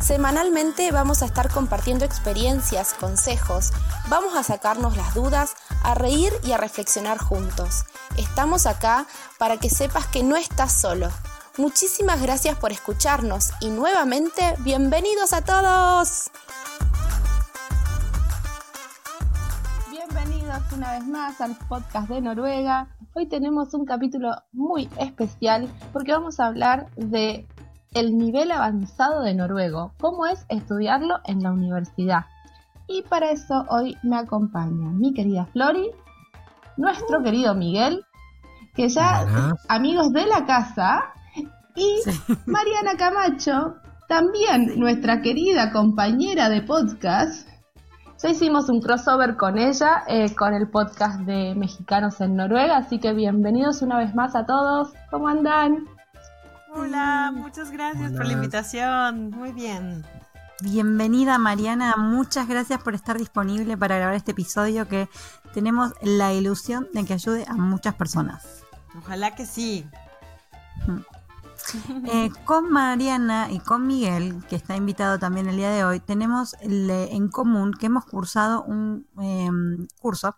Semanalmente vamos a estar compartiendo experiencias, consejos, vamos a sacarnos las dudas, a reír y a reflexionar juntos. Estamos acá para que sepas que no estás solo. Muchísimas gracias por escucharnos y nuevamente bienvenidos a todos. Bienvenidos una vez más al podcast de Noruega. Hoy tenemos un capítulo muy especial porque vamos a hablar de el nivel avanzado de noruego, cómo es estudiarlo en la universidad. Y para eso hoy me acompaña mi querida Flori, nuestro querido Miguel, que ya amigos de la casa, y Mariana Camacho, también nuestra querida compañera de podcast. Ya hicimos un crossover con ella, eh, con el podcast de Mexicanos en Noruega, así que bienvenidos una vez más a todos. ¿Cómo andan? Hola, muchas gracias por la invitación. Muy bien. Bienvenida Mariana, muchas gracias por estar disponible para grabar este episodio que tenemos la ilusión de que ayude a muchas personas. Ojalá que sí. Eh, con Mariana y con Miguel, que está invitado también el día de hoy, tenemos en común que hemos cursado un em, curso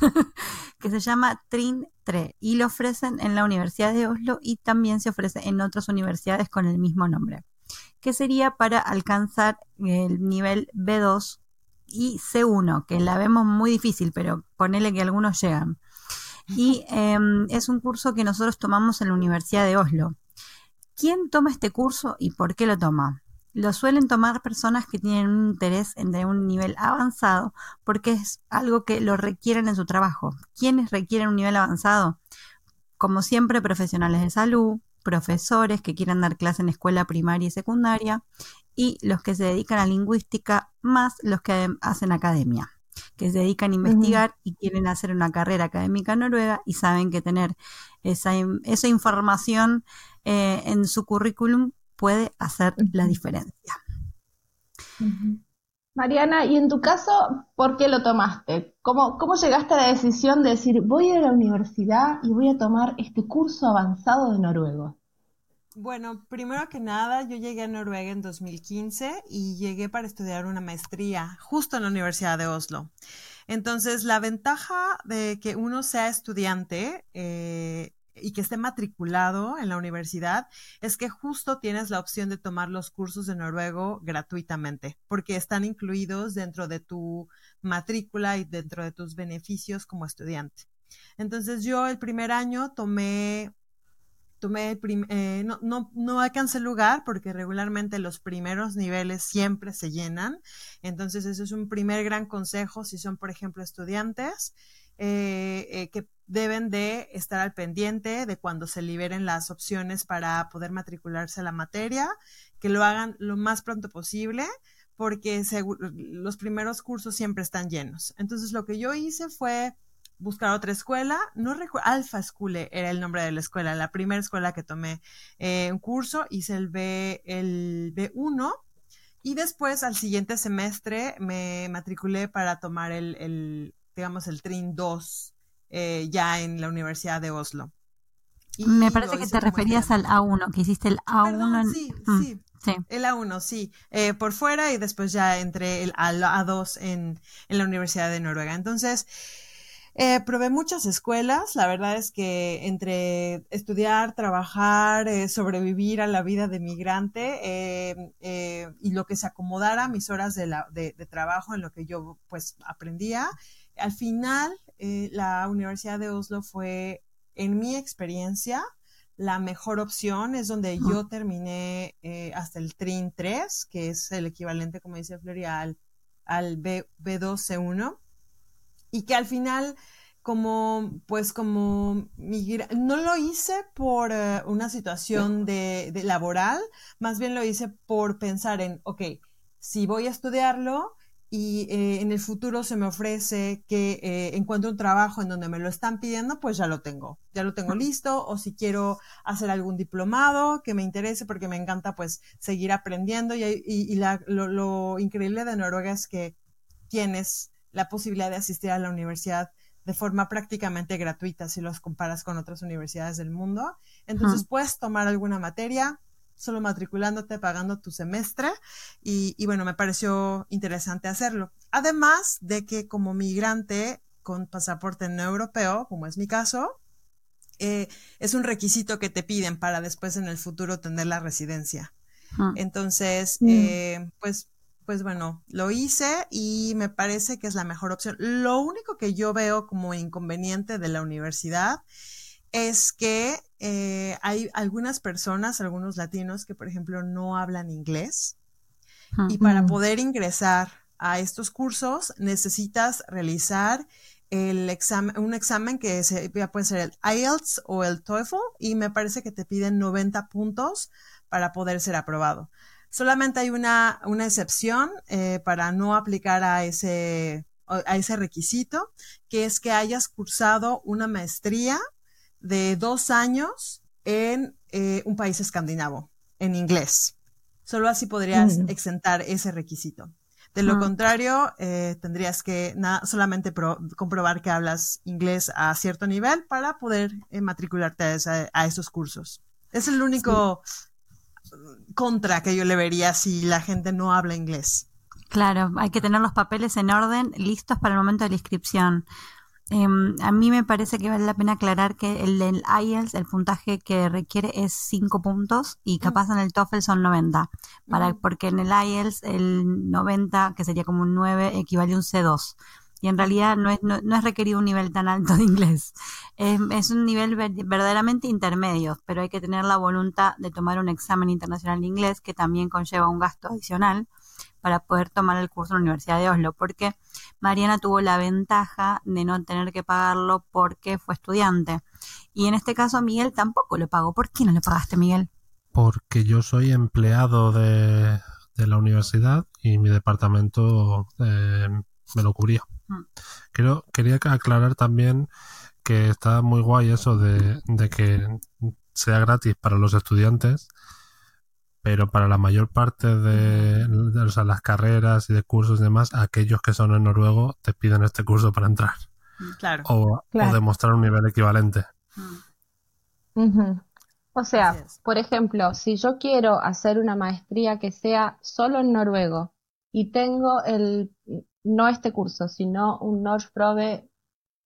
que se llama Trin 3 y lo ofrecen en la Universidad de Oslo y también se ofrece en otras universidades con el mismo nombre, que sería para alcanzar el nivel B2 y C1, que la vemos muy difícil, pero ponele que algunos llegan. Y em, es un curso que nosotros tomamos en la Universidad de Oslo. ¿Quién toma este curso y por qué lo toma? Lo suelen tomar personas que tienen un interés en de un nivel avanzado porque es algo que lo requieren en su trabajo. ¿Quiénes requieren un nivel avanzado? Como siempre, profesionales de salud, profesores que quieran dar clase en escuela primaria y secundaria y los que se dedican a lingüística más los que hacen academia, que se dedican a investigar y quieren hacer una carrera académica en noruega y saben que tener esa, esa información eh, en su currículum puede hacer la diferencia. Mariana, y en tu caso, ¿por qué lo tomaste? ¿Cómo, ¿Cómo llegaste a la decisión de decir, voy a ir a la universidad y voy a tomar este curso avanzado de noruego? Bueno, primero que nada, yo llegué a Noruega en 2015 y llegué para estudiar una maestría justo en la Universidad de Oslo. Entonces, la ventaja de que uno sea estudiante eh, y que esté matriculado en la universidad es que justo tienes la opción de tomar los cursos de noruego gratuitamente, porque están incluidos dentro de tu matrícula y dentro de tus beneficios como estudiante. Entonces yo el primer año tomé, tomé el eh, no, no, no alcancé lugar porque regularmente los primeros niveles siempre se llenan. Entonces eso es un primer gran consejo si son, por ejemplo, estudiantes eh, eh, que deben de estar al pendiente de cuando se liberen las opciones para poder matricularse a la materia, que lo hagan lo más pronto posible porque los primeros cursos siempre están llenos. Entonces lo que yo hice fue buscar otra escuela, no recuerdo, Alpha School era el nombre de la escuela, la primera escuela que tomé eh, un curso, hice el B, el B1 y después al siguiente semestre me matriculé para tomar el, digamos, el TRIN 2 eh, ya en la Universidad de Oslo. Me parece que te referías al A1, que hiciste el A1. sí, mm, sí, sí, El A1, sí. Eh, por fuera y después ya entré el, al A2 en, en la Universidad de Noruega. Entonces, eh, probé muchas escuelas, la verdad es que entre estudiar, trabajar, sobrevivir a la vida de migrante y lo que se acomodara a mis horas de, la, de, de, trabajo en lo que yo pues aprendía, al final, eh, la Universidad de Oslo fue, en mi experiencia, la mejor opción. Es donde yo terminé eh, hasta el TRIN 3, que es el equivalente, como dice Floria, al, al B, 2 c 1 Y que al final, como, pues como no lo hice por eh, una situación de, laboral, más bien lo hice por pensar en, ok, si voy a estudiarlo, y eh, en el futuro se me ofrece que eh, encuentre un trabajo en donde me lo están pidiendo, pues ya lo tengo, ya lo tengo listo, o si quiero hacer algún diplomado que me interese porque me encanta pues seguir aprendiendo y, y, la, lo, lo, increíble de Noruega es que tienes la posibilidad de asistir a la universidad de forma prácticamente gratuita si los comparas con otras universidades del mundo. Entonces puedes tomar alguna materia, solo matriculándote, pagando tu semestre y, bueno, me pareció interesante hacerlo. Además de que como migrante con pasaporte no europeo, como es mi caso, eh, es un requisito que te piden para después en el futuro tener la residencia. Ah. Entonces, mm. eh, pues, pues bueno, lo hice y me parece que es la mejor opción. Lo único que yo veo como inconveniente de la universidad es que eh, hay algunas personas, algunos latinos que, por ejemplo, no hablan inglés y para poder ingresar a estos cursos necesitas realizar el examen, un examen que se, puede ser el IELTS o el TOEFL y me parece que te piden 90 puntos para poder ser aprobado. Solamente hay una, una excepción eh, para no aplicar a ese, a ese requisito, que es que hayas cursado una maestría de dos años en eh, un país escandinavo, en inglés. Solo así podrías mm. exentar ese requisito. De lo ah. contrario, eh, tendrías que solamente comprobar que hablas inglés a cierto nivel para poder eh, matricularte a, esos cursos. Es el único contra que yo le vería si la gente no habla inglés. Claro, hay que tener los papeles en orden, listos para el momento de la inscripción. Em, a mí me parece que vale la pena aclarar que el del IELTS, el puntaje que requiere es 5 puntos y mm. capaz en el TOEFL son 90, para, mm. porque en el IELTS el 90, que sería como un 9, equivale a un C2. Y en realidad no es, no, es requerido un nivel tan alto de inglés. Es, un nivel verdaderamente intermedio, pero hay que tener la voluntad de tomar un examen internacional de inglés que también conlleva un gasto adicional para poder tomar el curso en la Universidad de Oslo, porque Mariana tuvo la ventaja de no tener que pagarlo porque fue estudiante. Y en este caso Miguel tampoco lo pagó. ¿Por qué no le pagaste, Miguel? Porque yo soy empleado de, la universidad y mi departamento eh, me lo cubría. Mm. quería aclarar también que está muy guay eso de, de que sea gratis para los estudiantes pero para la mayor parte de, las carreras y de cursos y demás, aquellos que son en noruego te piden este curso para entrar. Mm, claro. O, demostrar un nivel equivalente. Mm. O sea, por ejemplo, si yo quiero hacer una maestría que sea solo en noruego y tengo el, no este curso, sino un Probe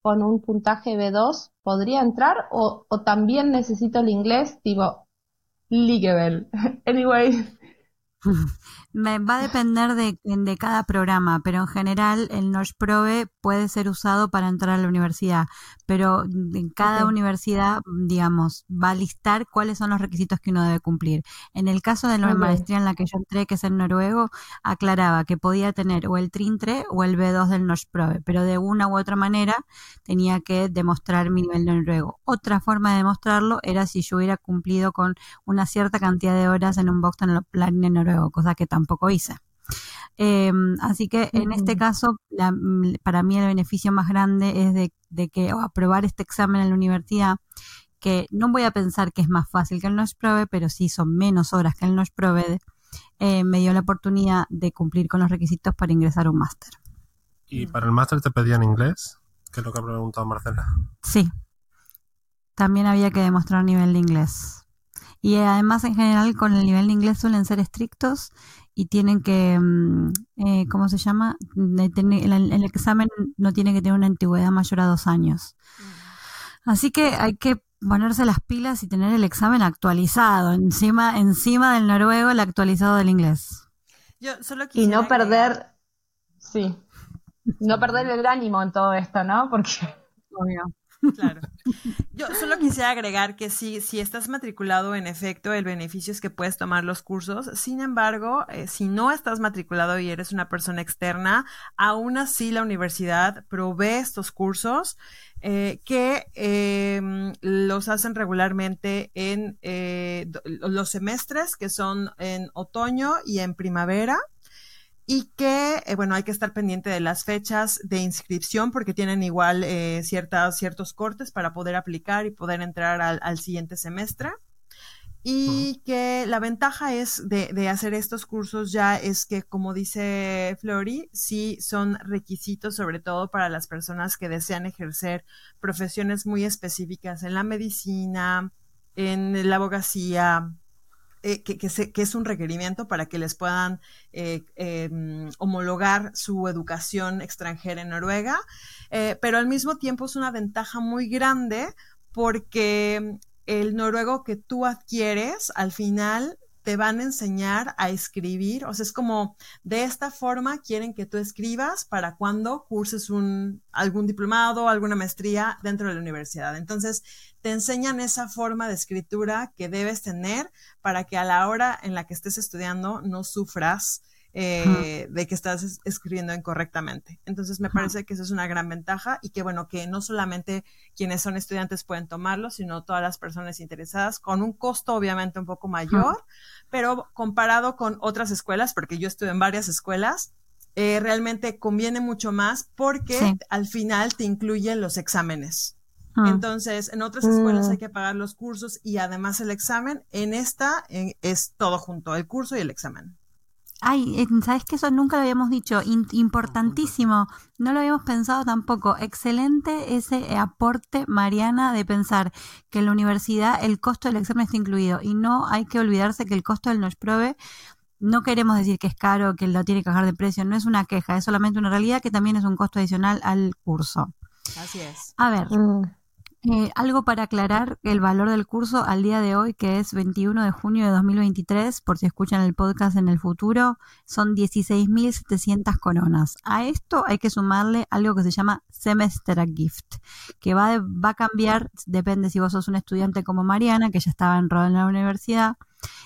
con un puntaje B2, ¿podría entrar? O, o también necesito el inglés, tipo, Legal. anyway. va a depender de, de, cada programa, pero en general el Probe puede ser usado para entrar a la universidad, pero en cada universidad, digamos, va a listar cuáles son los requisitos que uno debe cumplir. En el caso de la maestría en la que yo entré, que es en noruego, aclaraba que podía tener o el TRINTRE o el B2 del Probe, pero de una u otra manera tenía que demostrar mi nivel de noruego. Otra forma de demostrarlo era si yo hubiera cumplido con una cierta cantidad de horas en un Boston Plan en noruego, cosa que tampoco hice. Em, así que en este caso, mm, para mí el beneficio más grande es de, que aprobar este examen en la universidad, que no voy a pensar que es más fácil que el NOSH Probe, pero sí son menos horas que el NOSH Probe, eh, me dio la oportunidad de cumplir con los requisitos para ingresar a un máster. ¿Y para el máster te pedían inglés? Que es lo que ha preguntado Marcela. Sí. También había que demostrar un nivel de inglés. Y además, en general, con el nivel de inglés suelen ser estrictos y tienen que, mm, eh, ¿cómo se llama? El, examen no tiene que tener una antigüedad mayor a dos años. Mm. Así que hay que ponerse las pilas y tener el examen actualizado, encima, encima del noruego, el actualizado del inglés. Yo solo y no perder, sí, no perder el ánimo en todo esto, ¿no? Porque... Obvio. Claro. Yo solo quisiera agregar que si, si estás matriculado, en efecto, el beneficio es que puedes tomar los cursos. Sin embargo, eh, si no estás matriculado y eres una persona externa, aún así la universidad provee estos cursos eh, que em, los hacen regularmente en eh, los semestres, que son en otoño y en primavera. Y que, eh, bueno, hay que estar pendiente de las fechas de inscripción porque tienen igual eh, ciertas, ciertos cortes para poder aplicar y poder entrar al, siguiente semestre. Y que la ventaja es de, de, hacer estos cursos ya es que, como dice Flori, sí son requisitos sobre todo para las personas que desean ejercer profesiones muy específicas en la medicina, en la abogacía, eh, que, es un requerimiento para que les puedan eh, em, homologar su educación extranjera en Noruega, eh, pero al mismo tiempo es una ventaja muy grande porque el noruego que tú adquieres al final te van a enseñar a escribir, o sea, es como de esta forma quieren que tú escribas para cuando curses un algún diplomado, alguna maestría dentro de la universidad. Entonces, te enseñan esa forma de escritura que debes tener para que a la hora en la que estés estudiando no sufras eh, de que estás escribiendo incorrectamente. Entonces me parece que eso es una gran ventaja y que bueno, que no solamente quienes son estudiantes pueden tomarlo, sino todas las personas interesadas con un costo obviamente un poco mayor, pero comparado con otras escuelas, porque yo estuve en varias escuelas, eh, realmente conviene mucho más porque al final te incluyen los exámenes. Entonces, en otras escuelas hay mm. que pagar los cursos y además el examen. En esta es todo junto, el curso y el examen. Ay, ¿sabes que eso nunca lo habíamos dicho? importantísimo. No lo habíamos pensado tampoco. Excelente ese eh, aporte, Mariana, de pensar que en la universidad el costo del examen está incluido. Y no hay que olvidarse que el costo del Noche no queremos decir que es caro, que lo tiene que bajar de precio. No es una queja, es solamente una realidad que también es un costo adicional al curso. Así es. A ver. Mm. Eh, algo para aclarar el valor del curso al día de hoy, que es 21 de junio de 2023, por si escuchan el podcast en el futuro, son 16.700 coronas. A esto hay que sumarle algo que se llama Semester Gift, que va, va a cambiar, depende si vos sos un estudiante como Mariana, que ya estaba enrolada en la universidad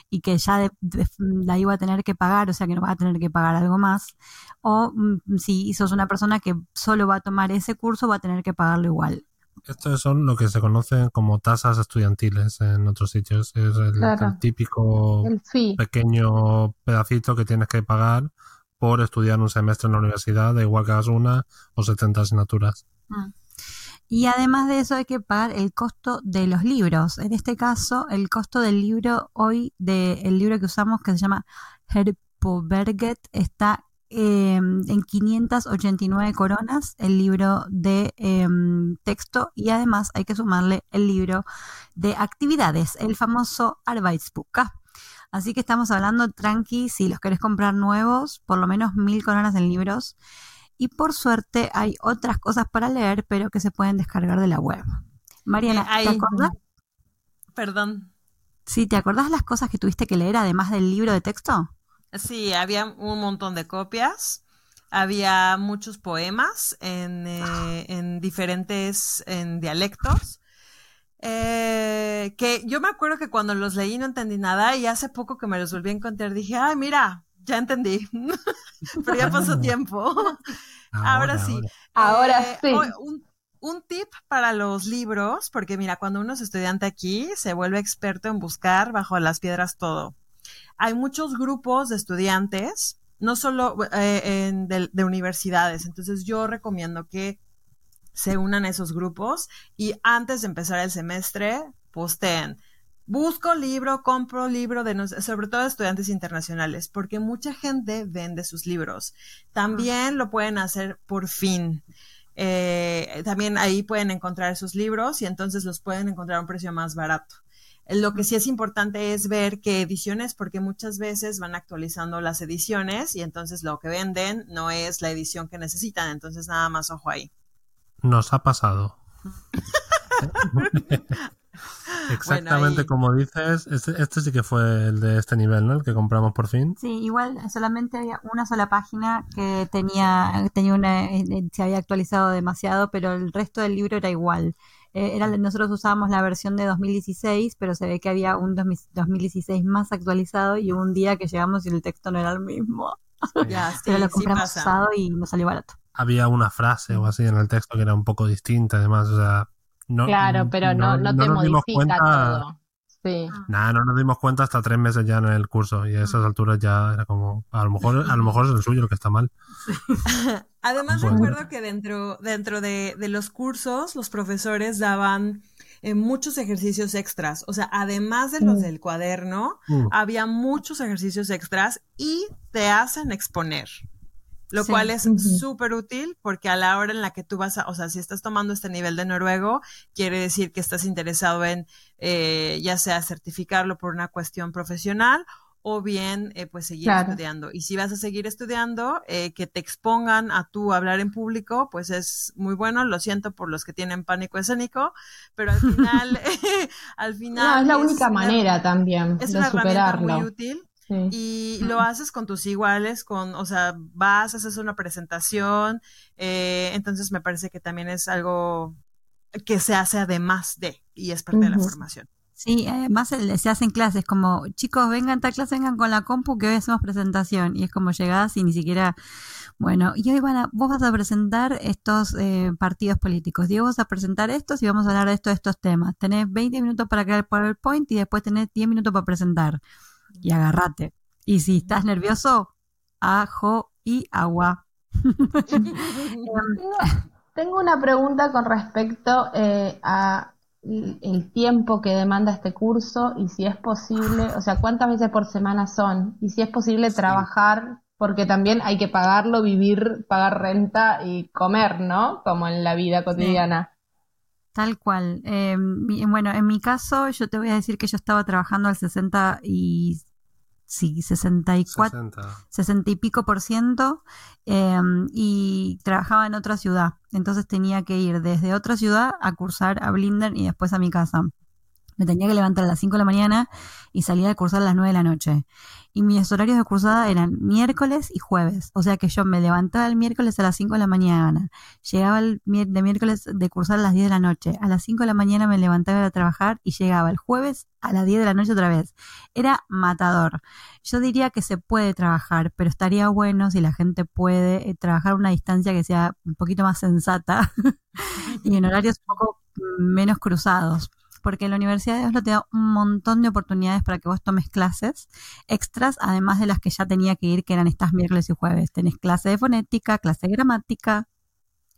y que ya la iba a tener que pagar, o sea que no va a tener que pagar algo más, o mm, si sos una persona que solo va a tomar ese curso, va a tener que pagarlo igual. Estos son lo que se conocen como tasas estudiantiles en otros sitios. Es el, típico pequeño pedacito que tienes que pagar por estudiar un semestre en la universidad, da igual que hagas una o 70 asignaturas. Mm. Y además de eso hay que pagar el costo de los libros. En este caso, el costo del libro hoy, del libro que usamos que se llama Herpoberget, está Em, en 589 coronas el libro de em, texto y además hay que sumarle el libro de actividades, el famoso Arbeitsbuch. Así que estamos hablando tranqui, si los querés comprar nuevos, por lo menos mil coronas en libros. Y por suerte hay otras cosas para leer, pero que se pueden descargar de la web. Mariana, eh, ¿te acordás? Perdón. Sí, ¿te acordás las cosas que tuviste que leer además del libro de texto? Sí, había un montón de copias. Había muchos poemas en, eh, en diferentes en dialectos. Eh, que yo me acuerdo que cuando los leí no entendí nada y hace poco que me los volví a encontrar dije, ay, mira, ya entendí. Pero ya pasó tiempo. Ahora, sí. Ahora eh, sí. Un, un, tip para los libros, porque mira, cuando uno es estudiante aquí, se vuelve experto en buscar bajo las piedras todo hay muchos grupos de estudiantes, no solo eh, de, universidades. Entonces yo recomiendo que se unan a esos grupos y antes de empezar el semestre posteen. Busco libro, compro libro de sobre todo estudiantes internacionales, porque mucha gente vende sus libros. También lo pueden hacer por fin. Eh, también ahí pueden encontrar sus libros y entonces los pueden encontrar a un precio más barato. Lo que sí es importante es ver qué ediciones, porque muchas veces van actualizando las ediciones y entonces lo que venden no es la edición que necesitan. Entonces, nada más ojo ahí. Nos ha pasado. Exactamente como dices, este, este, sí que fue el de este nivel, ¿no? El que compramos por fin. Sí, igual solamente había una sola página que tenía, tenía una, eh, se había actualizado demasiado, pero el resto del libro era igual. Eh, era, nosotros usábamos la versión de 2016, pero se ve que había un 2016 más actualizado y un día que llegamos y el texto no era el mismo. pero lo compramos usado y nos salió barato. Había una frase o así en el texto que era un poco distinta, además, o sea, no, claro, pero no, no, te modifica todo. Sí. Nada, no nos dimos cuenta hasta tres meses ya en el curso y a esas alturas ya era como, a lo mejor, a lo mejor es el suyo lo que está mal. Además Bueno. recuerdo que dentro, dentro de, de los cursos los profesores daban eh, muchos ejercicios extras. O sea, además de los Mm. del cuaderno, Mm. había muchos ejercicios extras y te hacen exponer. Lo Sí. cual es Ujú. súper útil porque a la hora en la que tú vas a, o sea, si estás tomando este nivel de noruego, quiere decir que estás interesado en eh, ya sea certificarlo por una cuestión profesional o bien eh, pues seguir Claro. estudiando. Y si vas a seguir estudiando, eh, que te expongan a tú hablar en público, pues es muy bueno. Lo siento por los que tienen pánico escénico, pero al final, al final No, es la única manera también es de una herramienta superarlo. muy útil Sí. y lo haces con tus iguales, con, o sea, vas, haces una presentación, eh, entonces me parece que también es algo que se hace además de, y es parte de la formación. Sí, además se hacen clases como, chicos, vengan a tal clase, vengan con la compu que hoy hacemos presentación. Y es como llegás y ni siquiera, bueno, y hoy van a, vos vas a presentar estos eh, partidos políticos, Diego vas a presentar estos y vamos a hablar de estos, estos temas. Tenés 20 minutos para crear el PowerPoint y después tenés 10 minutos para presentar. Y agarrate. Y si estás nervioso, ajo y agua. Tengo, tengo una pregunta con respecto eh, a el el tiempo que demanda este curso y si es posible, o sea, cuántas veces por semana son y si es posible trabajar, porque también hay que pagarlo, vivir, pagar renta y comer, ¿no? Como en la vida cotidiana. Tal cual. Eh, bueno, en mi caso, yo te voy a decir que yo estaba trabajando al 60 y sí, 64, 60. 60 y pico por ciento eh, y trabajaba en otra ciudad. Entonces tenía que ir desde otra ciudad a cursar a Blinder y después a mi casa. Me tenía que levantar a las 5 de la mañana y salía de cursar a las 9 de la noche. Y mis horarios de cursada eran miércoles y jueves. O sea que yo me levantaba el miércoles a las 5 de la mañana. Llegaba el de miércoles de cursar a las 10 de la noche. A las 5 de la mañana me levantaba a trabajar y llegaba el jueves a las 10 de la noche otra vez. Era matador. Yo diría que se puede trabajar, pero estaría bueno si la gente puede eh, trabajar una distancia que sea un poquito más sensata y en horarios un poco menos cruzados. Porque la Universidad de Oslo te da un montón de oportunidades para que vos tomes clases extras, además de las que ya tenía que ir, que eran estas miércoles y jueves. Tenés clase de fonética, clase de gramática,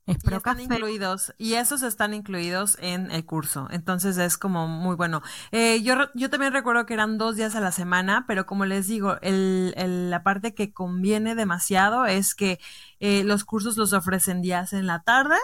Y Espro están Café. incluidos, y esos están incluidos en el curso. Entonces es como muy bueno. Eh, yo, yo también recuerdo que eran dos días a la semana, pero como les digo, el, el- la parte que conviene demasiado es que eh, los cursos los ofrecen días en la tarde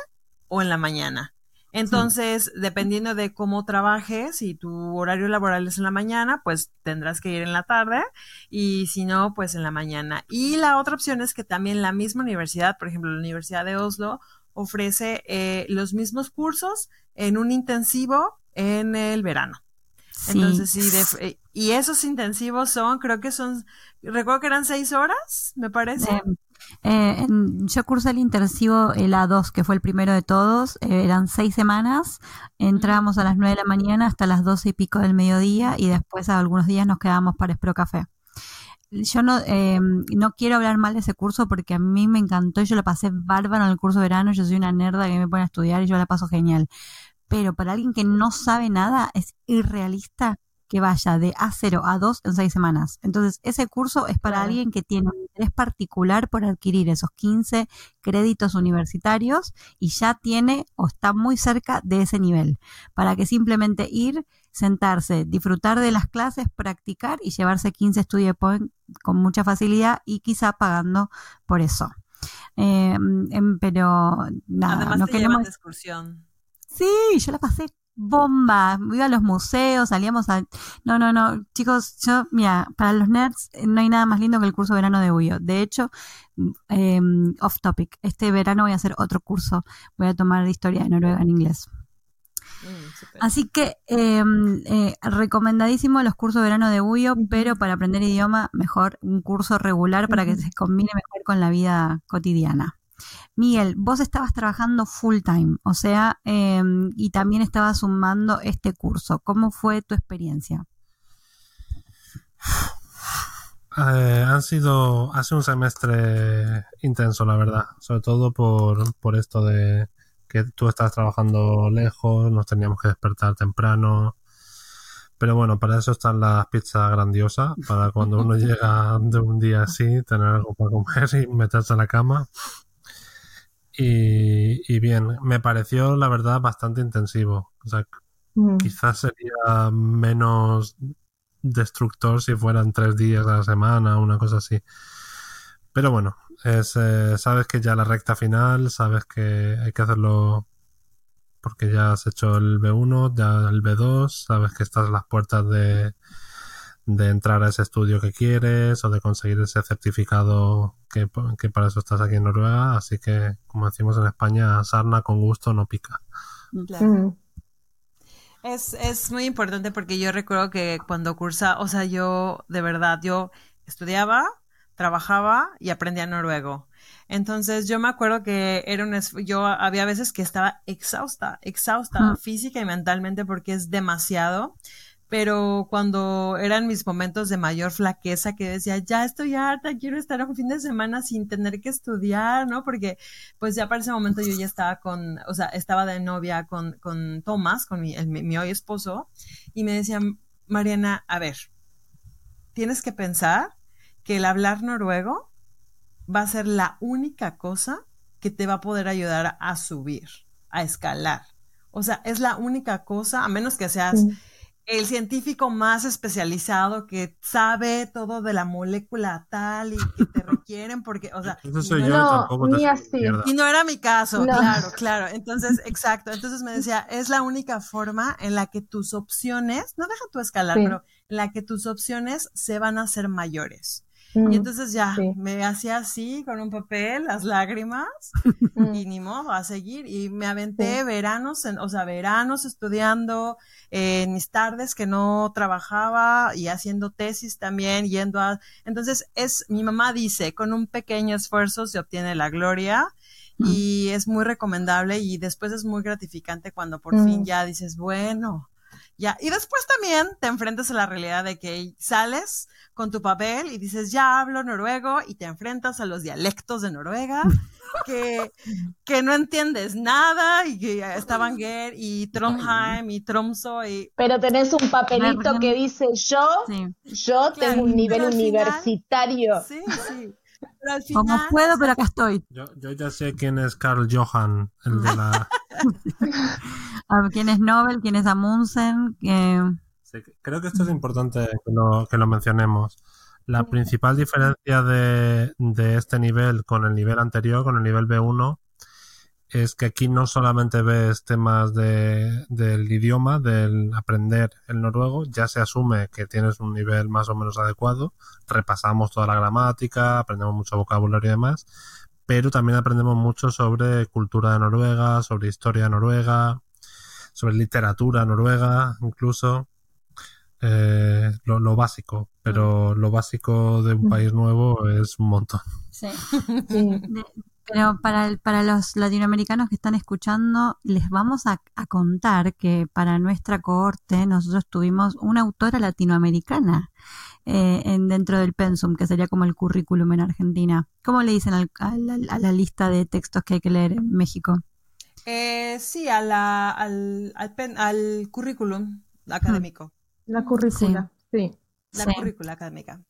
o en la mañana. Entonces, dependiendo de cómo trabajes, si tu horario laboral es en la mañana, pues tendrás que ir en la tarde y si no, pues en la mañana. Y la otra opción es que también la misma universidad, por ejemplo, la Universidad de Oslo, ofrece eh, los mismos cursos en un intensivo en el verano. Sí. Entonces, sí, de- eh, y esos intensivos son, creo que son, recuerdo que eran seis horas, me parece. Eh, yo cursé el intensivo, el A2, que fue el primero de todos. eh, eran seis semanas. Entrábamos a las 9 de la mañana hasta las 12 y pico del mediodía y después algunos días nos quedábamos para Espro Café. Yo no, eh, no quiero hablar mal de ese curso porque a mí me encantó y yo lo pasé bárbaro en el curso de verano. Yo soy una nerda que me pone a estudiar y yo la paso genial. Pero para alguien que no sabe nada, es irrealista que vaya de A0 a 2 en seis semanas. Entonces, ese curso es para Claro. alguien que tiene un interés particular por adquirir esos 15 créditos universitarios y ya tiene o está muy cerca de ese nivel, para que simplemente ir, sentarse, disfrutar de las clases, practicar y llevarse 15 study point con mucha facilidad y quizá pagando por eso. Eh, em, pero nada, Además, no queremos excursión. Sí, yo la pasé bomba. Iba a los museos, salíamos a... No, no, no. Chicos, yo, mira, para los nerds eh, no hay nada más lindo que el curso de verano de Uyo. De hecho, eh, off topic, este verano voy a hacer otro curso. Voy a tomar de historia de Noruega en inglés. Mm. Así que eh, eh, recomendadísimo los cursos de verano de Uyo, pero para aprender idioma, mejor un curso regular para que se combine mejor con la vida cotidiana. Miguel, vos estabas trabajando full time, o sea, eh, y también estabas sumando este curso. ¿Cómo fue tu experiencia? Eh, han sido, ha sido un semestre intenso, la verdad. Sobre todo por, por esto de que tú estás trabajando lejos, nos teníamos que despertar temprano. Pero bueno, para eso están las pizzas grandiosas, para cuando uno llega de un día así, tener algo para comer y meterse a la cama. Y, y bien, me pareció la verdad bastante intensivo. O sea, Mm. quizás sería menos destructor si fueran tres días a la semana, una cosa así. Pero bueno, es, eh, sabes que ya la recta final, sabes que hay que hacerlo porque ya has hecho el B1, ya el B2, sabes que estás las puertas de, de entrar a ese estudio que quieres o de conseguir ese certificado que, que para eso estás aquí en Noruega. Así que, como decimos en España, sarna con gusto no pica. Claro. Mm. Es, es muy importante porque yo recuerdo que cuando cursa, o sea, yo de verdad, yo estudiaba, trabajaba y aprendía noruego. Entonces yo me acuerdo que era un, yo había veces que estaba exhausta, exhausta física y mentalmente porque es demasiado. Pero cuando eran mis momentos de mayor flaqueza que decía, ya estoy harta, quiero estar un fin de semana sin tener que estudiar, ¿no? Porque pues ya para ese momento yo ya estaba con, o sea, estaba de novia con, con Tomás, con mi, el- mi, hoy esposo, y me decían, Mariana, a ver, tienes que pensar que el hablar noruego va a ser la única cosa que te va a poder ayudar a subir, a escalar. O sea, es la única cosa, a menos que seas. El científico más especializado que sabe todo de la molécula tal y que te requieren, porque, o sea, Eso soy no yo y No, tampoco te ni soy así. mierda. y no era mi caso, No. claro, claro. Entonces, exacto. Entonces me decía, es la única forma en la que tus opciones, no deja tu escalar, Sí. pero en la que tus opciones se van a hacer mayores. Mm. Y entonces ya Sí. me hacía así con un papel, las lágrimas, Mm. y ni modo, a seguir. Y me aventé Sí. veranos, en- o sea, veranos estudiando, eh, en mis tardes que no trabajaba y haciendo tesis también, yendo a... Entonces, es, mi mamá dice, con un pequeño esfuerzo se obtiene la gloria Mm. y es muy recomendable y después es muy gratificante cuando por Mm. fin ya dices, bueno, ya. Y después también te enfrentas a la realidad de que sales con tu papel y dices, ya hablo noruego y te enfrentas a los dialectos de Noruega, que, que no entiendes nada y que Stavanger y Trondheim y Tromso y... Pero tenés un papelito que dice yo, Sí. yo Claro, tengo un nivel final- universitario. Sí, sí. Pero al Como final... puedo, pero acá estoy. Yo, yo ya sé quién es Carl Johan, el de la... A ver, ¿Quién es Nobel? ¿Quién es Amundsen? Eh, Sí, creo que esto es importante que lo, que lo mencionemos. La principal diferencia de, de este nivel con el nivel anterior, con el nivel B1, es que aquí no solamente ves temas de, del idioma, del aprender el noruego, ya se asume que tienes un nivel más o menos adecuado, repasamos toda la gramática, aprendemos mucho vocabulario y demás, pero también aprendemos mucho sobre cultura de Noruega, sobre historia noruega, sobre literatura noruega, incluso. Eh, lo, lo básico, pero lo básico de un país nuevo es un montón. sí. Sí. Pero para, el- para los latinoamericanos que están escuchando, les vamos a, a contar que para nuestra cohorte nosotros tuvimos una autora latinoamericana eh, en, dentro del pensum, que sería como el currículum en Argentina. ¿Cómo le dicen al- a, la, a la lista de textos que hay que leer en México? Eh, sí, a la, al, al, pen- al currículum académico, La currícula, sí. la Sí. currícula académica.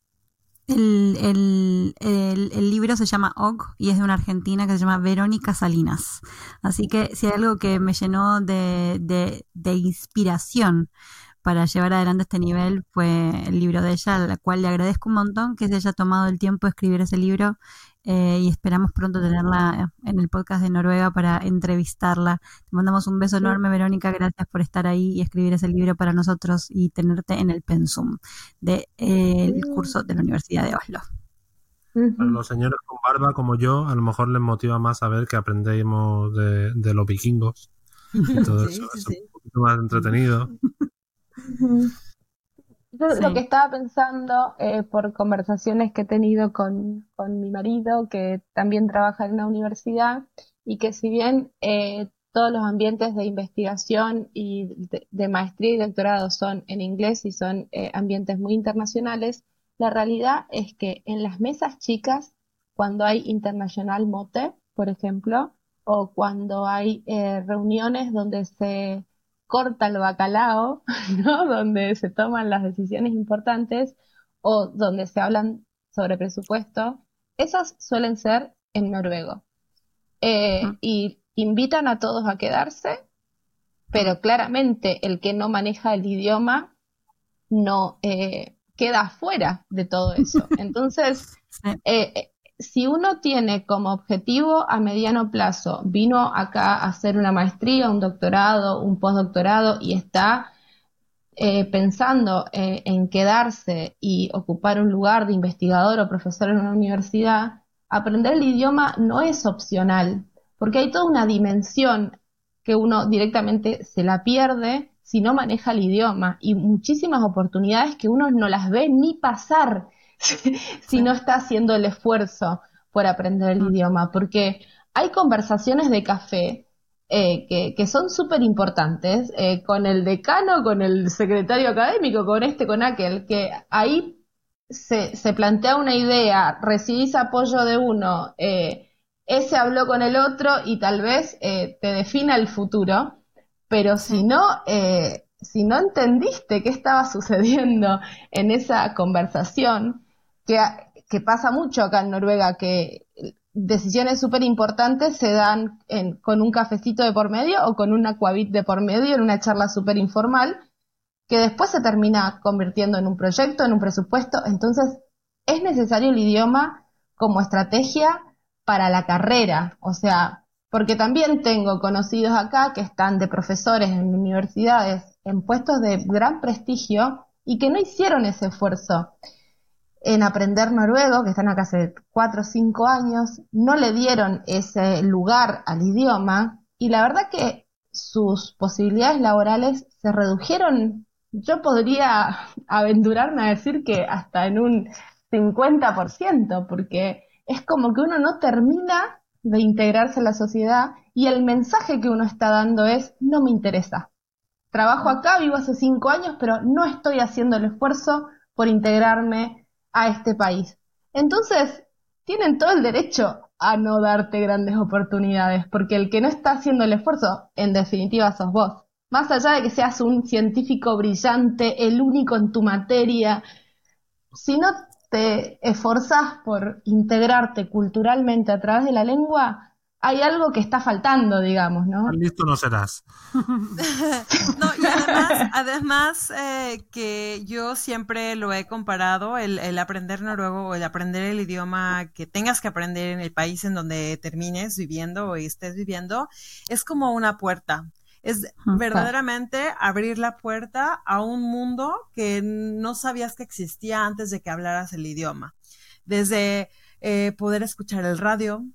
El, el, el, el libro se llama Og y es de una argentina que se llama Verónica Salinas. Así que si hay algo que me llenó de, de, de inspiración para llevar adelante este nivel fue el libro de ella, a la cual le agradezco un montón que se haya tomado el tiempo de escribir ese libro eh, y esperamos pronto tenerla en el podcast de Noruega para entrevistarla. Te mandamos un beso enorme, Verónica, gracias por estar ahí y escribir ese libro para nosotros y tenerte en el pensum del curso de la Universidad de Oslo. Para los señores con barba como yo, a lo mejor les motiva más saber que aprendemos de, de los vikingos y todo Sí, eso. sí, es sí. un poquito más entretenido. Yo Sí. lo que estaba pensando eh, por conversaciones que he tenido con, con mi marido, que también trabaja en una universidad, y que si bien eh, todos los ambientes de investigación y de, de maestría y doctorado son en inglés y son eh, ambientes muy internacionales, la realidad es que en las mesas chicas, cuando hay International Mote, por ejemplo, o cuando hay eh, reuniones donde se corta el bacalao, ¿no? Donde se toman las decisiones importantes o donde se hablan sobre presupuesto, esas suelen ser en noruego. Eh, y invitan a todos a quedarse, pero claramente el que no maneja el idioma no eh, queda afuera de todo eso. Entonces, eh, si uno tiene como objetivo a mediano plazo, vino acá a hacer una maestría, un doctorado, un postdoctorado y está eh, pensando eh, en quedarse y ocupar un lugar de investigador o profesor en una universidad, aprender el idioma no es opcional, porque hay toda una dimensión que uno directamente se la pierde si no maneja el idioma y muchísimas oportunidades que uno no las ve ni pasar si no está haciendo el esfuerzo por aprender el idioma, porque hay conversaciones de café eh, que, son súper importantes eh, con el decano, con el secretario académico, con este, con aquel, que ahí se, se plantea una idea, recibís apoyo de uno, eh, ese habló con el otro y tal vez te defina el futuro, pero si no, si no entendiste qué estaba sucediendo en esa conversación, que, que pasa mucho acá en Noruega, que decisiones súper importantes se dan con un cafecito de por medio o con un aquavit de por medio en una charla súper informal que después se termina convirtiendo en un proyecto, en un presupuesto. Entonces, es necesario el idioma como estrategia para la carrera. O sea, porque también tengo conocidos acá que están de profesores en universidades en puestos de gran prestigio y que no hicieron ese esfuerzo en aprender noruego, que están acá hace cuatro o cinco años, no le dieron ese lugar al idioma y la verdad que sus posibilidades laborales se redujeron, yo podría aventurarme a decir que hasta en un 50%, porque es como que uno no termina de integrarse en la sociedad y el mensaje que uno está dando es no me interesa. Trabajo acá, vivo hace cinco años, pero no estoy haciendo el esfuerzo por integrarme a este país. Entonces, tienen todo el derecho a no darte grandes oportunidades, porque el que no está haciendo el esfuerzo, en definitiva, sos vos. Más allá de que seas un científico brillante, el único en tu materia, si no te esforzás por integrarte culturalmente a través de la lengua, hay algo que está faltando, digamos, ¿no? Listo no serás. no, y además, además eh, que yo siempre lo he comparado, el, el, aprender noruego o el aprender el idioma que tengas que aprender en el país en donde termines viviendo o estés viviendo, es como una puerta. Es verdaderamente abrir la puerta a un mundo que no sabías que existía antes de que hablaras el idioma. Desde eh, poder escuchar el radio,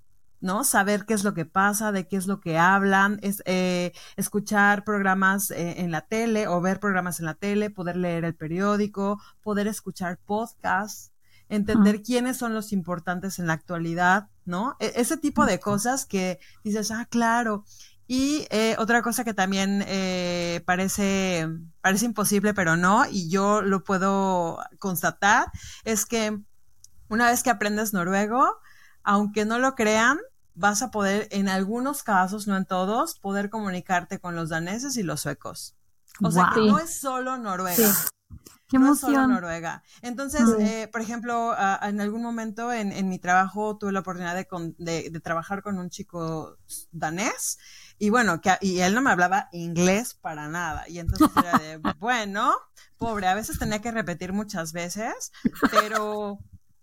¿no? Saber qué es lo que pasa, de qué es lo que hablan, es, eh, escuchar programas eh, en la tele o ver programas en la tele, poder leer el periódico, poder escuchar podcasts, entender quiénes son los importantes en la actualidad, ¿no? E, ese tipo de cosas que dices, ah, claro. Y eh, otra cosa que también parece, parece imposible, pero no, y yo lo puedo constatar, es que una vez que aprendes noruego, aunque no lo crean, vas a poder, en algunos casos, no en todos, poder comunicarte con los daneses y los suecos. O sea que no es solo Noruega. Qué no es solo Noruega. Entonces, eh, por ejemplo, en algún momento en, mi trabajo tuve la oportunidad de, trabajar con un chico danés y bueno, que, y él no me hablaba inglés para nada. Y entonces era de, bueno, pobre, a veces tenía que repetir muchas veces, pero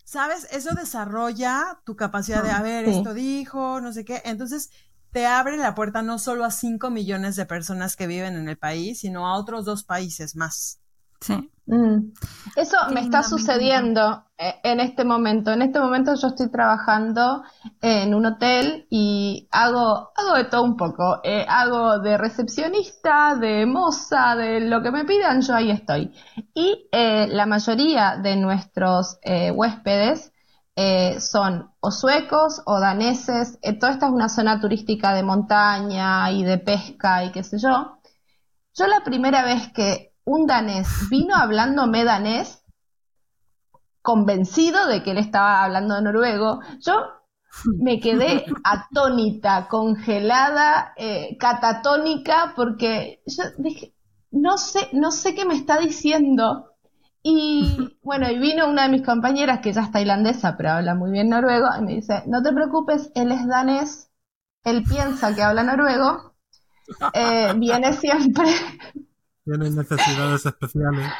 ¿sabes? Eso desarrolla tu capacidad de, a ver, esto dijo, no sé qué. Entonces, te abre la puerta no solo a 5 millones de personas que viven en el país, sino a otros dos países más. Sí. Mm. Eso me está sucediendo eh, en este momento. En este momento yo estoy trabajando en un hotel y hago, hago de todo un poco. Eh, hago de recepcionista, de moza, de lo que me pidan, yo ahí estoy. Y eh, la mayoría de nuestros huéspedes son o suecos o daneses. toda esta es una zona turística de montaña y de pesca y qué sé yo. Yo la primera vez que un danés vino hablándome danés, convencido de que él estaba hablando noruego, yo me quedé atónita, congelada, eh, catatónica, porque yo dije, no sé, no sé qué me está diciendo. Y bueno, y vino una de mis compañeras, que ya es tailandesa, pero habla muy bien noruego, y me dice, no te preocupes, él es danés, él piensa que habla noruego, eh, viene siempre tiene necesidades especiales.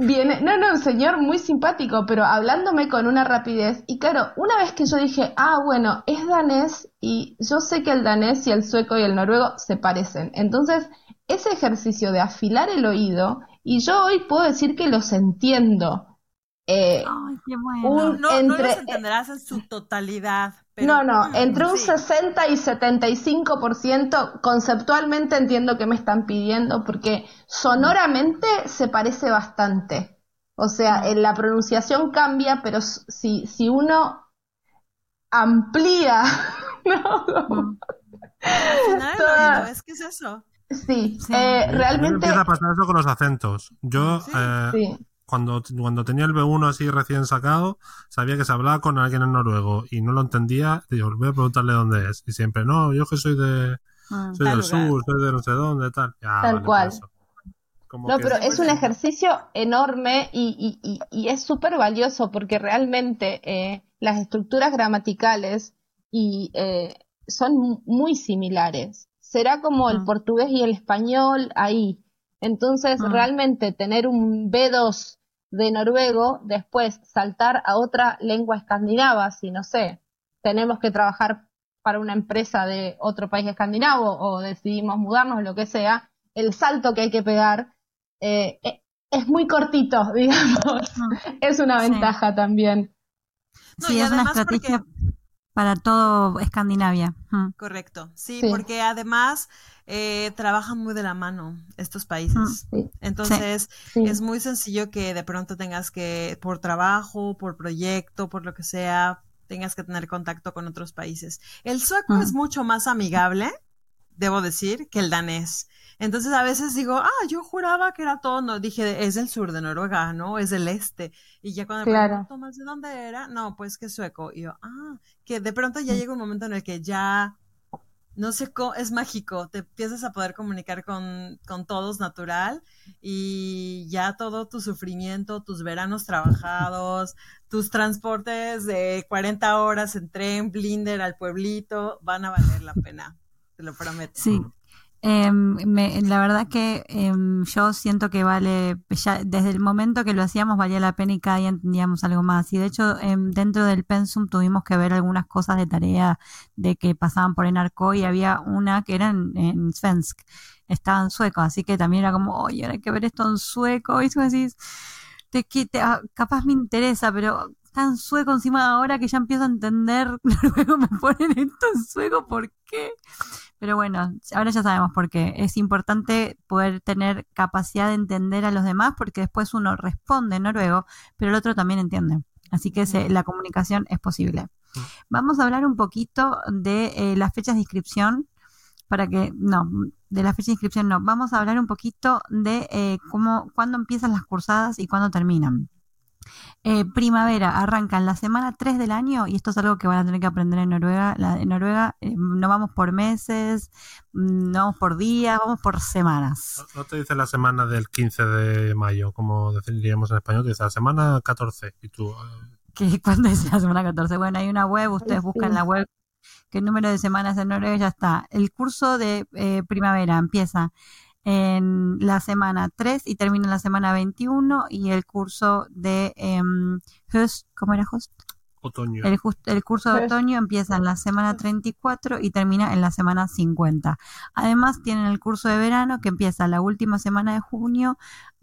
Viene, no, no, un señor muy simpático, pero hablándome con una rapidez. Y claro, una vez que yo dije, ah, bueno, es danés y yo sé que el danés y el sueco y el noruego se parecen. Entonces, ese ejercicio de afilar el oído, y yo hoy puedo decir que los entiendo. Eh, Ay, qué bueno. no, no los entenderás en su totalidad, no, no, entre un 60 y 75% conceptualmente entiendo que me están pidiendo porque sonoramente se parece bastante. O sea, en la pronunciación cambia, pero si, si uno amplía, ¿no? es que es eso. Sí, Eh, realmente. Empieza a pasar eso con los acentos. Yo, eh, cuando, cuando tenía el B1 así recién sacado, sabía que se hablaba con alguien en noruego y no lo entendía, digo, voy a preguntarle dónde es. Y siempre, no, yo que soy de ah, soy del sur, soy de no sé dónde, tal. tal cual. No, pero es un ejercicio enorme y, y, y, es súper valioso porque realmente eh, las estructuras gramaticales y, eh, son muy similares. Será como el portugués y el español ahí. Entonces, realmente tener un B2 de noruego, después saltar a otra lengua escandinava, si no sé, tenemos que trabajar para una empresa de otro país escandinavo o decidimos mudarnos, lo que sea, el salto que hay que pegar eh, eh, es muy cortito, digamos. es una ventaja también. sí, es una estrategia para todo Escandinavia. Correcto, sí, porque además eh, trabajan muy de la mano estos países. Entonces, es muy sencillo que de pronto tengas que, por trabajo, por proyecto, por lo que sea, tengas que tener contacto con otros países. El sueco es mucho más amigable, debo decir, que el danés. Entonces a veces digo, ah, yo juraba que era todo, no, dije, es del sur de Noruega, ¿no? Es del este. Y ya cuando me pregunto, ¿de dónde era? No, pues que sueco. Y yo, ah, que de pronto ya llega un momento en el que ya, no sé cómo, es mágico, te empiezas a poder comunicar con, con todos natural y ya todo tu sufrimiento, tus veranos trabajados, tus transportes de 40 horas en tren, blinder al pueblito, van a valer la pena, te lo prometo. Sí, Em, la verdad que em, yo siento que vale, ya desde el momento que lo hacíamos valía la pena y cada día entendíamos algo más. Y de hecho, em, dentro del pensum tuvimos que ver algunas cosas de tarea de que pasaban por Enarco y había una que era en, svensk, estaba en sueco, así que también era como, oye, hay que ver esto en sueco. Y tú decís, te, te, ah, capaz me interesa, pero en sueco encima ahora que ya empiezo a entender, luego me ponen esto en sueco, ¿por qué? Pero bueno, ahora ya sabemos por qué. Es importante poder tener capacidad de entender a los demás porque después uno responde en noruego, pero el otro también entiende. Así que la comunicación es posible. Vamos a hablar un poquito de eh, las fechas de inscripción para que, no, de la fecha de inscripción no, vamos a hablar un poquito de eh, cómo, cuándo empiezan las cursadas y cuándo terminan. Eh, primavera arranca en la semana 3 del año y esto es algo que van a tener que aprender en Noruega. La, en Noruega eh, no vamos por meses, mm, no vamos por días, vamos por semanas. No, te dice la semana del 15 de mayo, como diríamos en español, te dice la semana 14 y tú... Eh, ¿Qué, ¿Cuándo es la semana 14? Bueno, hay una web, ustedes buscan la web qué número de semanas en Noruega ya está. El curso de primavera empieza en la semana 3 y termina en la semana 21 y el curso de eh, ¿cómo era Host? Otoño. El, el, curso de otoño empieza en la semana 34 y termina en la semana 50. Además tienen el curso de verano que empieza la última semana de junio,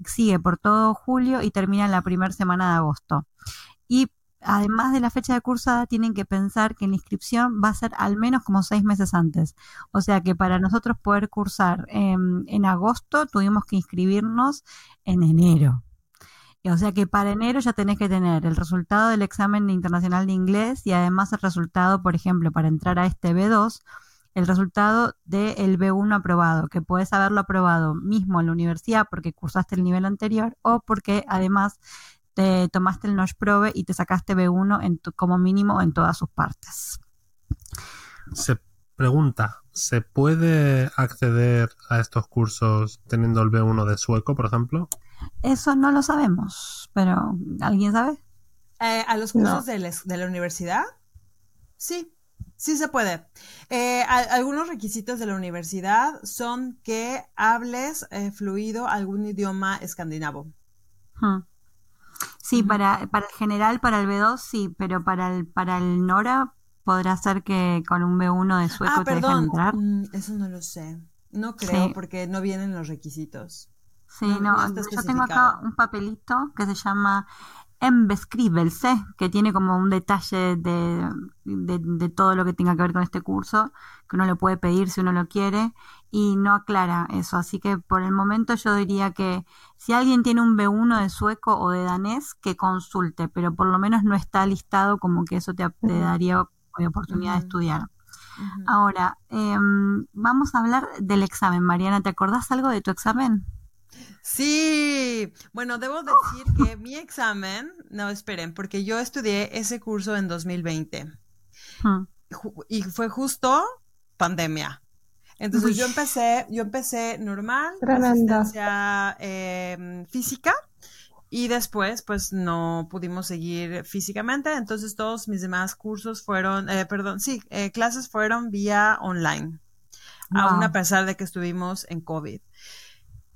sigue por todo julio y termina en la primera semana de agosto. Y además de la fecha de cursada, tienen que pensar que la inscripción va a ser al menos como seis meses antes. O sea que para nosotros poder cursar en agosto, tuvimos que inscribirnos en enero. O sea que para enero ya tenés que tener el resultado del examen internacional de inglés y además el resultado, por ejemplo, para entrar a este B2, el resultado del B1 aprobado, que puedes haberlo aprobado mismo en la universidad porque cursaste el nivel anterior o porque además te tomaste el Notch Probe y te sacaste B1 en como mínimo en todas sus partes. Se pregunta, ¿se puede acceder a estos cursos teniendo el B1 de sueco, por ejemplo? Eso no lo sabemos, pero ¿alguien sabe? Eh, ¿A los cursos de, la universidad? Sí, sí se puede. Eh, algunos requisitos de la universidad son que hables eh, fluido algún idioma escandinavo. Sí, para, para el general, para el B2 sí, pero para el, para el Nora podrá ser que con un B1 de sueco ah, te dejen entrar. Mm, eso no lo sé. No creo, porque no vienen los requisitos. Sí, no, yo tengo acá un papelito que se llama Embescribelse, que tiene como un detalle de, de, todo lo que tenga que ver con este curso, que uno lo puede pedir si uno lo quiere, y no aclara eso. Así que por el momento yo diría que si alguien tiene un B1 de sueco o de danés, que consulte, pero por lo menos no está listado como que eso te, daría oportunidad de estudiar. Ahora, em, vamos a hablar del examen. Mariana, ¿te acordás algo de tu examen? Sí, bueno, debo decir que mi examen, no esperen, porque yo estudié ese curso en 2020 hmm. y fue justo pandemia. Entonces yo empecé, yo empecé normal, asistencia eh, física y después pues no pudimos seguir físicamente, entonces todos mis demás cursos fueron, eh, perdón, sí, eh, clases fueron vía online, aún a pesar de que estuvimos en COVID.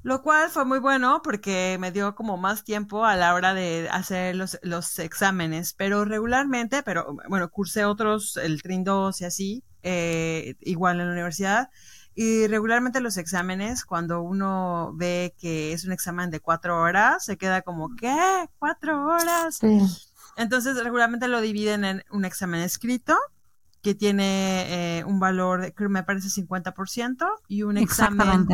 Lo cual fue muy bueno porque me dio como más tiempo a la hora de hacer los, los exámenes, pero regularmente, pero bueno, cursé otros, el TRIN 2 y así, eh, igual en la universidad, y regularmente los exámenes, cuando uno ve que es un examen de cuatro horas, se queda como, ¿qué? ¿Cuatro horas? Entonces, regularmente lo dividen en un examen escrito, que tiene eh, un valor, creo me parece 50%, y un examen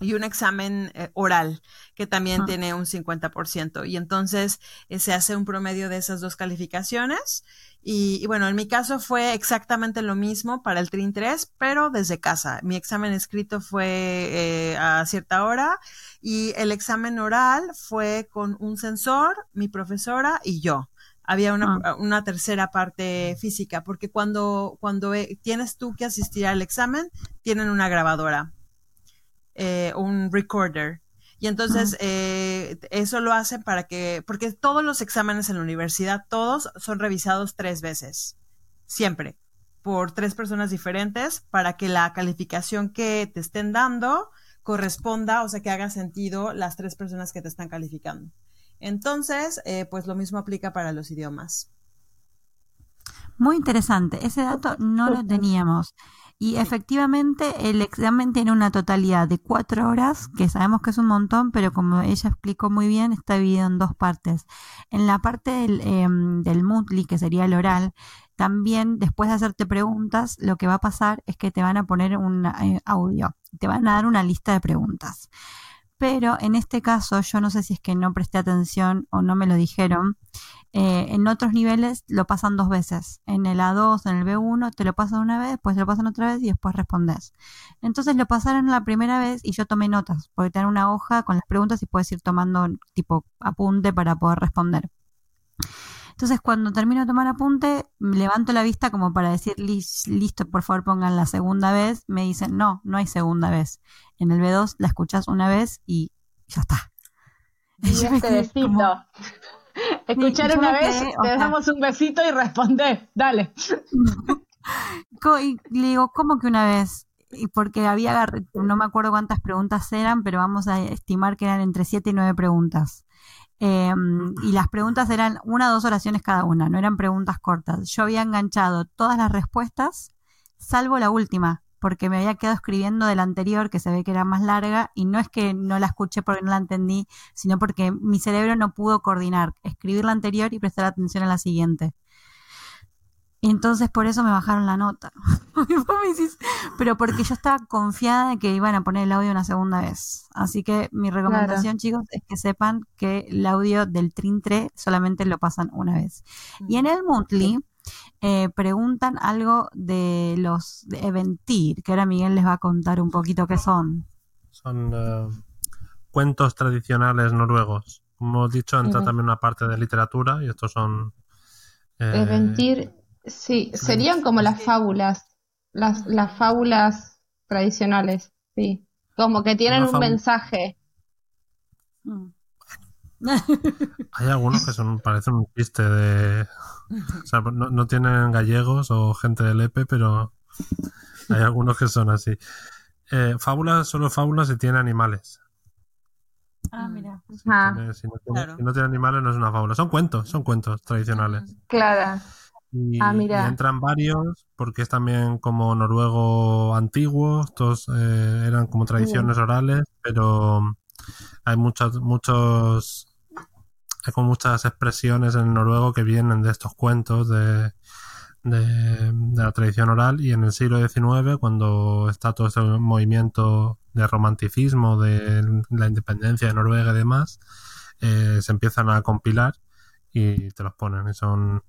y un examen eh, oral que también tiene un 50%. Y entonces eh, se hace un promedio de esas dos calificaciones. Y, bueno, en mi caso fue exactamente lo mismo para el TRIN 3, pero desde casa. Mi examen escrito fue eh, a cierta hora y el examen oral fue con un sensor, mi profesora y yo había una, ah. una, tercera parte física, porque cuando, cuando tienes tú que asistir al examen, tienen una grabadora eh, un recorder. Y entonces eh, eso lo hacen para que, porque todos los exámenes en la universidad, todos son revisados tres veces, siempre, por tres personas diferentes, para que la calificación que te estén dando corresponda, o sea, que haga sentido las tres personas que te están calificando. Entonces, eh, pues lo mismo aplica para los idiomas. Muy interesante, ese dato no lo teníamos. Y efectivamente el examen tiene una totalidad de cuatro horas, que sabemos que es un montón, pero como ella explicó muy bien, está dividido en dos partes. En la parte del, eh, del que sería el oral, también después de hacerte preguntas, lo que va a pasar es que te van a poner un eh, audio, te van a dar una lista de preguntas. Pero en este caso, yo no sé si es que no presté atención o no me lo dijeron, eh, en otros niveles lo pasan dos veces. En el A2, en el B1, te lo pasan una vez, después te lo pasan otra vez y después respondes. Entonces lo pasaron la primera vez y yo tomé notas, porque tener una hoja con las preguntas y puedes ir tomando tipo apunte para poder responder. Entonces, cuando termino de tomar apunte, levanto la vista como para decir, listo, por favor pongan la segunda vez. Me dicen, no, no hay segunda vez. En el B2 la escuchas una vez y ya está. Y, este besito. Escuchar una vez, te damos un besito y responde, dale. y le digo, ¿cómo que una vez? Y porque había, no me acuerdo cuántas preguntas eran, pero vamos a estimar que eran entre siete y nueve preguntas. Em, y las preguntas eran una o dos oraciones cada una, no eran preguntas cortas. Yo había enganchado todas las respuestas, salvo la última, porque me había quedado escribiendo de la anterior, que se ve que era más larga, y no es que no la escuché porque no la entendí, sino porque mi cerebro no pudo coordinar, escribir la anterior y prestar atención a la siguiente. Entonces por eso me bajaron la nota. Pero porque yo estaba confiada de que iban a poner el audio una segunda vez. Así que mi recomendación, chicos, es que sepan que el audio del Trin 3 solamente lo pasan una vez. Y en el Monthly eh, preguntan algo de los de Eventir, que ahora Miguel les va a contar un poquito qué son. Son eh, cuentos tradicionales noruegos. Como hemos dicho, entra también una parte de literatura y estos son... Eh, Eventir Sí, serían como las fábulas, las, las fábulas tradicionales, sí. Como que tienen un mensaje. Mm. Hay algunos que son parecen un chiste de... O sea, no, no tienen gallegos o gente del EPE, pero hay algunos que son así. Eh, fábulas, solo fábulas si tiene animales. Ah, mira. Si, no tiene, animales no es una fábula. Son cuentos, son cuentos tradicionales. Claro. Y, ah, mira. entran varios porque es también como noruego antiguo. Estos eh, eran como tradiciones orales, pero hay muchos, muchos, como muchas expresiones en noruego que vienen de estos cuentos de, de, la tradición oral y en el siglo XIX, cuando está todo ese movimiento de romanticismo, de la independencia de Noruega y demás, eh, se empiezan a compilar y te los ponen. Y son.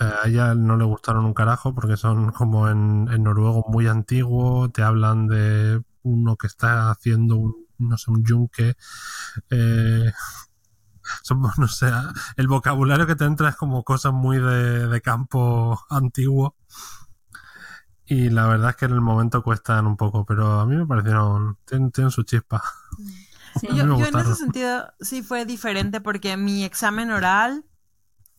Eh, a ella no le gustaron un carajo porque son como en, noruego muy antiguo, te hablan de uno que está haciendo un, no sé, un yunque. Eh, no sé, el vocabulario que te entra es como cosas muy de, campo antiguo. Y la verdad es que en el momento cuestan un poco, pero a mí me parecieron, tienen, su chispa. yo, en ese sentido sí fue diferente porque mi examen oral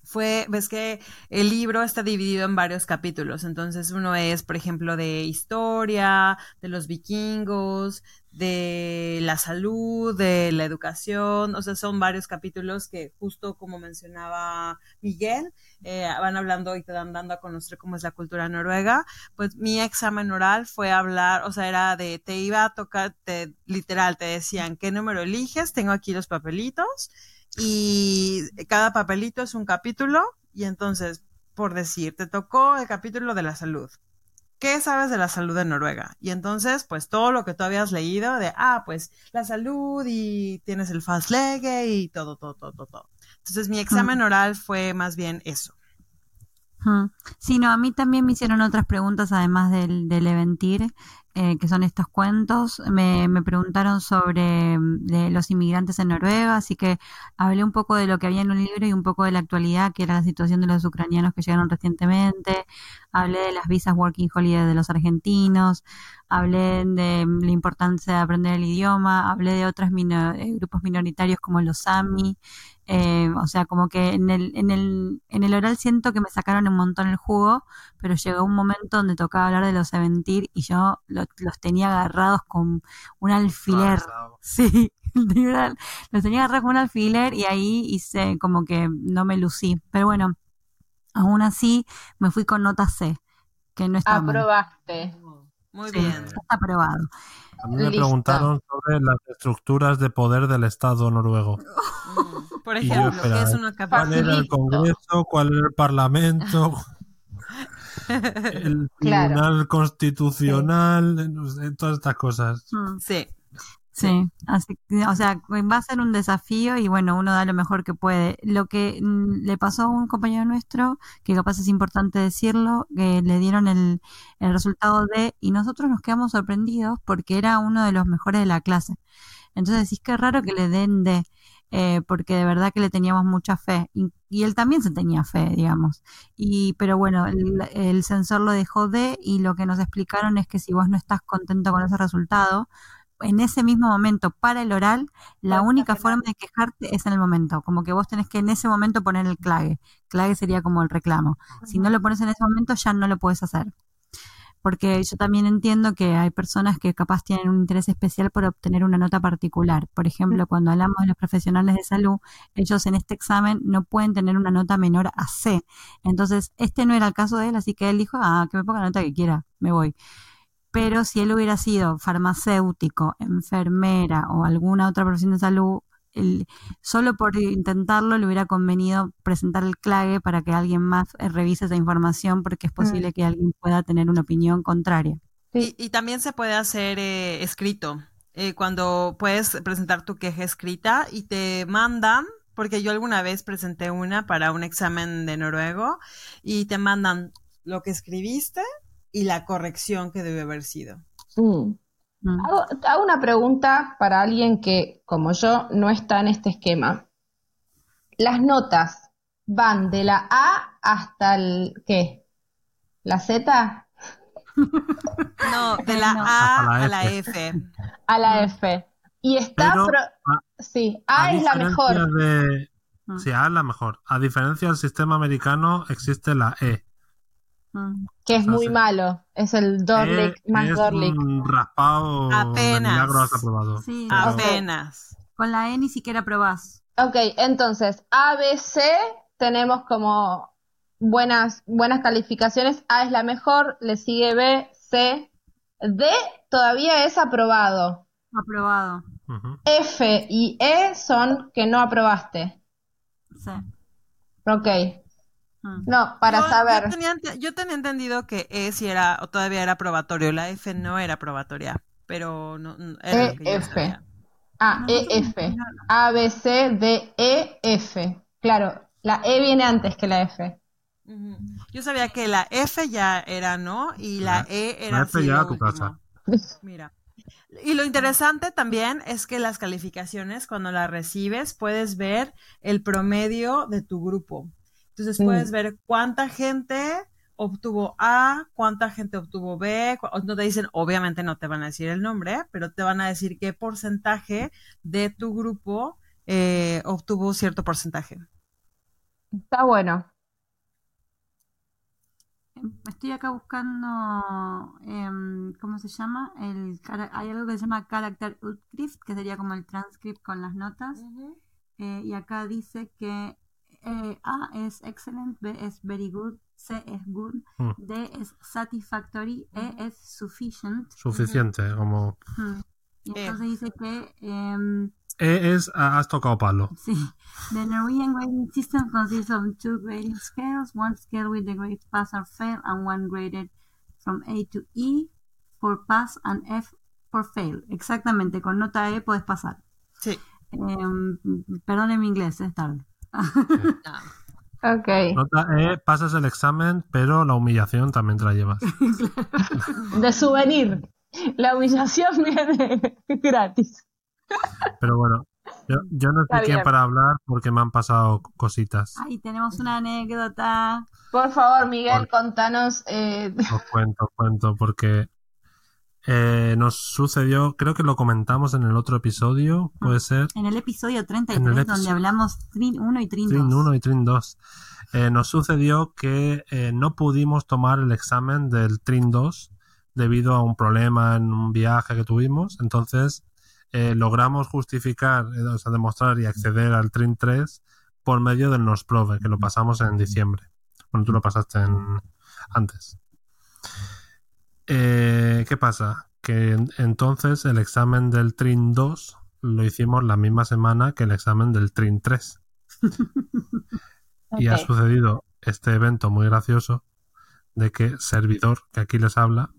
fue, ves que el libro está dividido en varios capítulos, entonces uno es, por ejemplo, de historia, de los vikingos, de la salud, de la educación, o sea, son varios capítulos que justo como mencionaba Miguel, eh, van hablando y te dan dando a conocer cómo es la cultura noruega, pues mi examen oral fue hablar, o sea, era de, te iba a tocar, te, literal, te decían, ¿qué número eliges? Tengo aquí los papelitos y cada papelito es un capítulo y entonces, por decir, te tocó el capítulo de la salud. ¿Qué sabes de la salud de Noruega? Y entonces, pues todo lo que tú habías leído de, ah, pues la salud y tienes el fast leg y todo, todo, todo, todo. Entonces mi examen oral fue más bien eso. Sí, no, a mí también me hicieron otras preguntas además del, del Eventir, eh, que son estos cuentos. Me, me preguntaron sobre mm, los inmigrantes en Noruega, así que hablé un poco de lo que había en un libro y un poco de la actualidad, que era la situación de los ucranianos que llegaron recientemente. Hablé de las visas Working Holiday de los argentinos, hablé de la importancia de aprender el idioma, hablé de otros eh, grupos minoritarios como los Sami. Eh, o sea, como que en el, en, el, en el oral siento que me sacaron un montón el jugo, pero llegó un momento donde tocaba hablar de los Aventir y yo los tenía agarrados con un alfiler. sí, los tenía agarrados con un alfiler y ahí hice como que no me lucí. Pero bueno, aún así me fui con nota C, que no está Aprobaste. Muy bien. Está aprobado. A mí me preguntaron sobre las estructuras de poder del Estado noruego. Por ejemplo, ¿qué es una ¿Cuál era el Congreso? ¿Cuál era el Parlamento? el Tribunal Constitucional, todas estas cosas. Mm. Sí. Sí, así que, o sea, va a ser un desafío y bueno, uno da lo mejor que puede. Lo que mm, le pasó a un compañero nuestro, que capaz es importante decirlo, que le dieron el, el resultado de, y nosotros nos quedamos sorprendidos porque era uno de los mejores de la clase. Entonces decís que raro que le den de, eh, porque de verdad que le teníamos mucha fe. Y, él también se tenía fe, digamos. Y, pero bueno, el, el sensor lo dejó de y lo que nos explicaron es que si vos no estás contento con ese resultado, en ese mismo momento para el oral, la única forma de quejarte es en el momento, como que vos tenés que en ese momento poner el clague. Clague sería como el reclamo. Si no lo pones en ese momento, ya no lo puedes hacer. Porque yo también entiendo que hay personas que capaz tienen un interés especial por obtener una nota particular. Por ejemplo, cuando hablamos de los profesionales de salud, ellos en este examen no pueden tener una nota menor a C. Entonces, este no era el caso de él, así que él dijo, ah, que me ponga la nota que quiera, me voy pero si él hubiera sido farmacéutico, enfermera o alguna otra profesión de salud, solo por intentarlo le hubiera convenido presentar el clague para que alguien más eh, revise esa información porque es posible mm. que alguien pueda tener una opinión contraria. Y, también se puede hacer eh, escrito, eh, cuando puedes presentar tu queja escrita y te mandan porque yo alguna vez presenté una para un examen de noruego y te mandan lo que escribiste y la corrección que debe haber sido. Mm. Mm. Hago, una pregunta para alguien que, como yo, no está en este esquema. Las notas van de la A hasta el ¿qué? ¿La Z? No, de la A a la F. A la F. Y está... Pero, pro- a- Sí, A A es la diferencia mejor. de- Mm. Sí, A es la mejor. A diferencia del sistema americano, existe la E. Mm. Que es o sea, muy sí. malo. Es el Dorlick, más es Dorlick. un raspado Apenas. milagro has aprobado. Sí, Pero- Apenas. con la E ni siquiera probás. Ok, entonces, A, B, C tenemos como buenas, buenas calificaciones. A es la mejor, le sigue B, C. D todavía es aprobado. Aprobado. F y E son que no aprobaste. Sí. Ok. Mm. No, para Yo- saber. Yo tenía, ente- yo tenía entendido que E sí era, o todavía era probatorio, la F no era probatoria, pero no, no- era lo que yo EF. A, No, E, no, F. no. A, B, C, D, E, F. Claro, la E viene antes que la F. Yo sabía que la F ya era no y la E era La F sí ya a tu último. casa. Mira. Y lo interesante también es que las calificaciones, cuando las recibes, puedes ver el promedio de tu grupo. Entonces Mm. puedes ver cuánta gente obtuvo A, cuánta gente obtuvo B. No te dicen, obviamente no te van a decir el nombre, pero te van a decir qué porcentaje de tu grupo eh, obtuvo cierto porcentaje. Está bueno. Em, Estoy acá buscando, em, ¿cómo se llama? El, hay algo que se llama Character Utskrift, que sería como el transcript con las notas. Eh, y acá dice que eh, A es excellent, B es very good, C es good, Mm. D es satisfactory, E es sufficient. Suficiente, como Mm. Y Eh. entonces dice que em, E es has tocado palo. Sí. The Norwegian grading system consists of two grading scales, one scale with the grades pass or fail, and one graded from A to E for pass and F for fail. Exactamente, con nota E puedes pasar. Sí. Em, perdone mi inglés, es tarde. Ah. Ok. Nota E, pasas el examen, pero la humillación también te la llevas. De souvenir. La humillación viene gratis. Pero bueno, yo, yo no quién bien. para hablar porque me han pasado cositas. Ahí tenemos una anécdota. Por favor, Miguel, Por- contanos. eh, Os cuento, os cuento, porque eh, nos sucedió, creo que lo comentamos en el otro episodio, puede ser, En el episodio 33, En el donde episodio- hablamos Trin 1 y Trin 2. Trin 1 y Trin 2. Eh, nos sucedió que eh, no pudimos tomar el examen del Trin 2 debido a un problema en un viaje que tuvimos. Entonces, eh, logramos justificar, eh, o sea, demostrar y acceder al Trin 3 por medio del Nosprove, que lo pasamos en diciembre. Bueno, tú lo pasaste en, antes. Eh, ¿Qué pasa? Que en- entonces el examen del Trin 2 lo hicimos la misma semana que el examen del Trin 3. Y ha sucedido este evento muy gracioso de que servidor, que aquí les habla,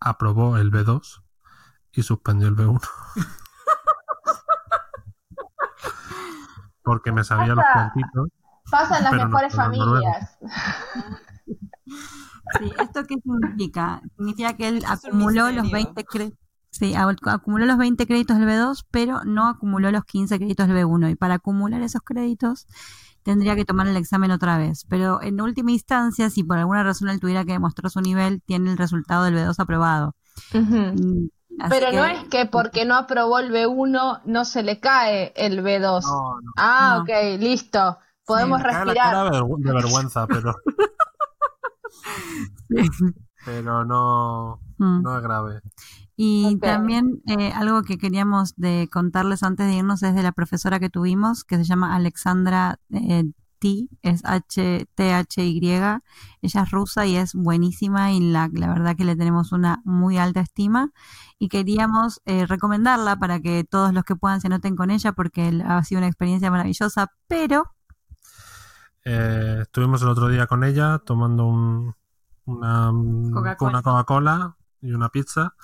aprobó el B2 y suspendió el B1. Porque me sabía los Pasa- cuentitos. Pasan las no mejores familias. Sí, ¿esto qué significa? Significa que él acumuló los misterio. 20 créditos. Sí, ac- acumuló los 20 créditos del B2, pero no acumuló los 15 créditos del B1. Y para acumular esos créditos tendría que tomar el examen otra vez. Pero en última instancia, si por alguna razón él tuviera que demostrar su nivel, tiene el resultado del B2 aprobado. Ujú. Mm, así Pero no que- es que porque no aprobó el B1 no se le cae el B2. No, no. Ah, No. ok, listo. Podemos la respirar. cara de vergüenza, pero, pero no, Mm. no es grave. Y también eh, algo que queríamos de contarles antes de irnos es de la profesora que tuvimos, que se llama Alexandra eh, T, es H-T-H-Y. Ella es rusa y es buenísima y la, la verdad que le tenemos una muy alta estima. Y queríamos eh, recomendarla para que todos los que puedan se anoten con ella porque ha sido una experiencia maravillosa, pero Eh, estuvimos el otro día con ella tomando un, una, Coca-Cola. una Coca-Cola y una pizza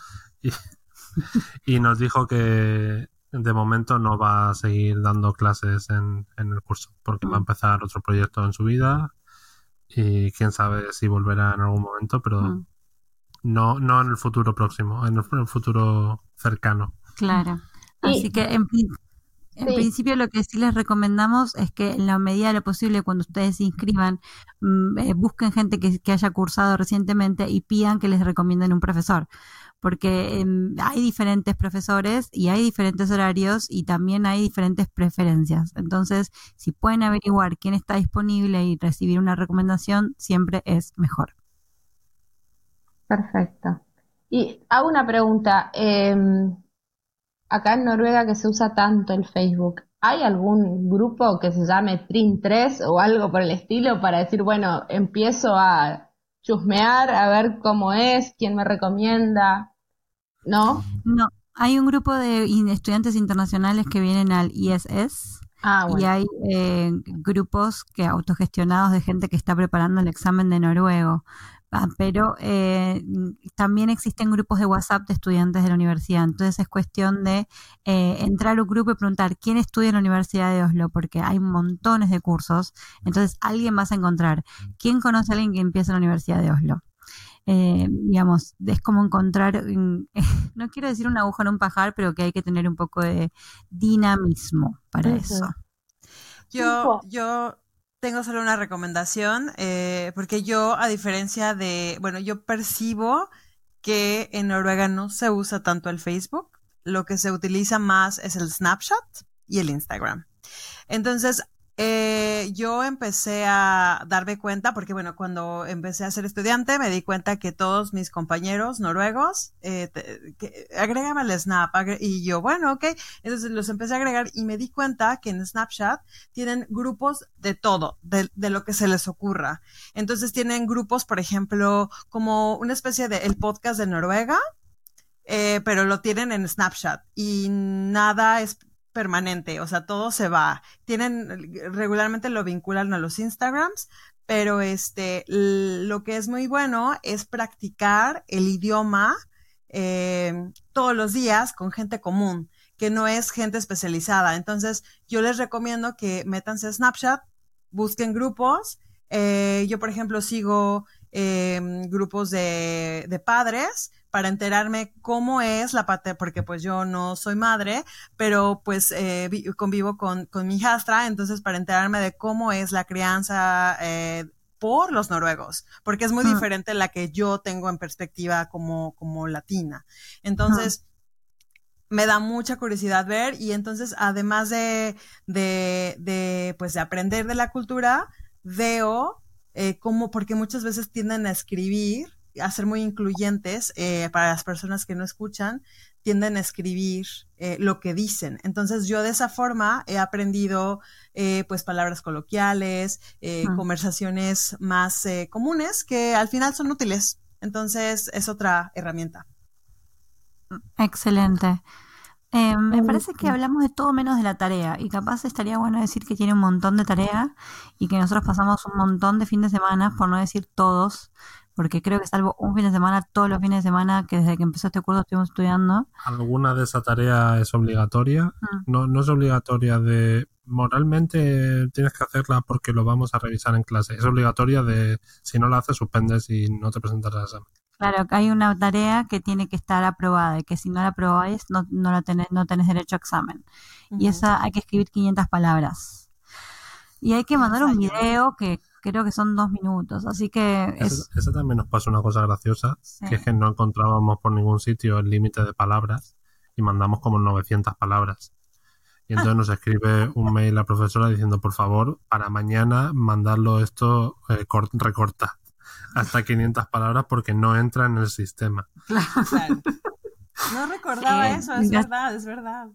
y, y nos dijo que de momento no va a seguir dando clases en, en el curso porque va a Mm. empezar otro proyecto en su vida y quién sabe si volverá en algún momento, pero mm, no, no en el futuro próximo, en el, en el futuro cercano. claro. Así que en En principio lo que sí les recomendamos es que en la medida de lo posible cuando ustedes se inscriban mm, eh, busquen gente que, que, haya cursado recientemente y pidan que les recomienden un profesor porque em, hay diferentes profesores y hay diferentes horarios y también hay diferentes preferencias. Entonces, si pueden averiguar quién está disponible y recibir una recomendación, siempre es mejor. Perfecto. Y hago una pregunta. Em, acá en Noruega que se usa tanto el Facebook, ¿hay algún grupo que se llame Trin3 o algo por el estilo para decir, bueno, empiezo a chusmear, a ver cómo es, quién me recomienda? ¿No? No, hay un grupo de estudiantes internacionales que vienen al ISS. Ah, y hay eh, grupos que autogestionados de gente que está preparando el examen de noruego. Ah, pero eh, también existen grupos de WhatsApp de estudiantes de la universidad. Entonces es cuestión de eh, entrar a un grupo y preguntar quién estudia en la Universidad de Oslo, porque hay montones de cursos. Entonces alguien vas a encontrar. ¿Quién conoce a alguien que empieza en la Universidad de Oslo? Eh, digamos, es como encontrar, no quiero decir una aguja en un pajar, pero que hay que tener un poco de dinamismo para eso. Yo, yo tengo solo una recomendación, eh, porque yo, a diferencia de, bueno, yo percibo que en Noruega no se usa tanto el Facebook, lo que se utiliza más es el Snapchat y el Instagram. Entonces, eh, yo empecé a darme cuenta, porque bueno, cuando empecé a ser estudiante me di cuenta que todos mis compañeros noruegos, eh, que, agrégame al Snap, y yo, bueno, ok, entonces los empecé a agregar y me di cuenta que en Snapchat tienen grupos de todo, de, de lo que se les ocurra. Entonces tienen grupos, por ejemplo, como una especie de el podcast de Noruega, eh, pero lo tienen en Snapchat y nada es permanente, o sea, todo se va. Tienen, regularmente lo vinculan a los Instagrams, pero este, lo que es muy bueno es practicar el idioma eh, todos los días con gente común, que no es gente especializada. Entonces, yo les recomiendo que métanse a Snapchat, busquen grupos. Eh, yo, por ejemplo, sigo eh, grupos de, de padres para enterarme cómo es la parte, porque pues yo no soy madre, pero pues eh, convivo con, con mi hijastra, entonces para enterarme de cómo es la crianza eh, por los noruegos, porque es muy diferente la que yo tengo en perspectiva como, como latina. Entonces, me da mucha curiosidad ver y entonces además de, de, de pues de aprender de la cultura, veo eh, cómo, porque muchas veces tienden a escribir a ser muy incluyentes eh, para las personas que no escuchan, tienden a escribir eh, lo que dicen. Entonces yo de esa forma he aprendido eh, pues palabras coloquiales, conversaciones más comunes que al final son útiles. Entonces es otra herramienta. Excelente. Me parece que hablamos de todo menos de la tarea y capaz estaría bueno decir que tiene un montón de tarea y que nosotros pasamos un montón de fin de semana, por no decir todos, porque creo que salvo un fin de semana, todos los fines de semana que desde que empezó este curso estuvimos estudiando. ¿Alguna de esa tarea es obligatoria? Mm. No, no es obligatoria de moralmente tienes que hacerla porque lo vamos a revisar en clase. Es obligatoria de si no la haces suspendes y no te presentas al examen. Claro, que hay una tarea que tiene que estar aprobada y que si no la aprobáis no, no, la tenés, no tenés derecho a examen. Y esa hay que escribir 500 palabras. Y hay que mandar un video que creo que son dos minutos, así que... Eso, también nos pasa una cosa graciosa, que es que no encontrábamos por ningún sitio el límite de palabras y mandamos como 900 palabras. Y entonces nos escribe un mail la profesora diciendo, por favor, para mañana mandarlo esto eh, recorta hasta 500 palabras porque no entra en el sistema. No recordaba eso, es verdad, es verdad.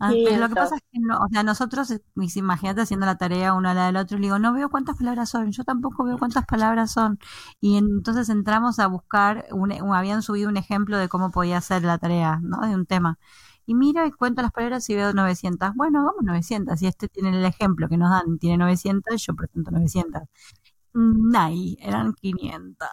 Ah, lo que pasa es que no, o sea, nosotros, imagínate haciendo la tarea uno a la del otro, y le digo, no veo cuántas palabras son, yo tampoco veo cuántas palabras son. Y entonces entramos a buscar, un, habían subido un ejemplo de cómo podía ser la tarea, ¿no? De un tema. Y miro y cuento las palabras y veo 900. Bueno, vamos 900. Y este tiene el ejemplo que nos dan, tiene 900, yo presento 900. Nay, eran 500.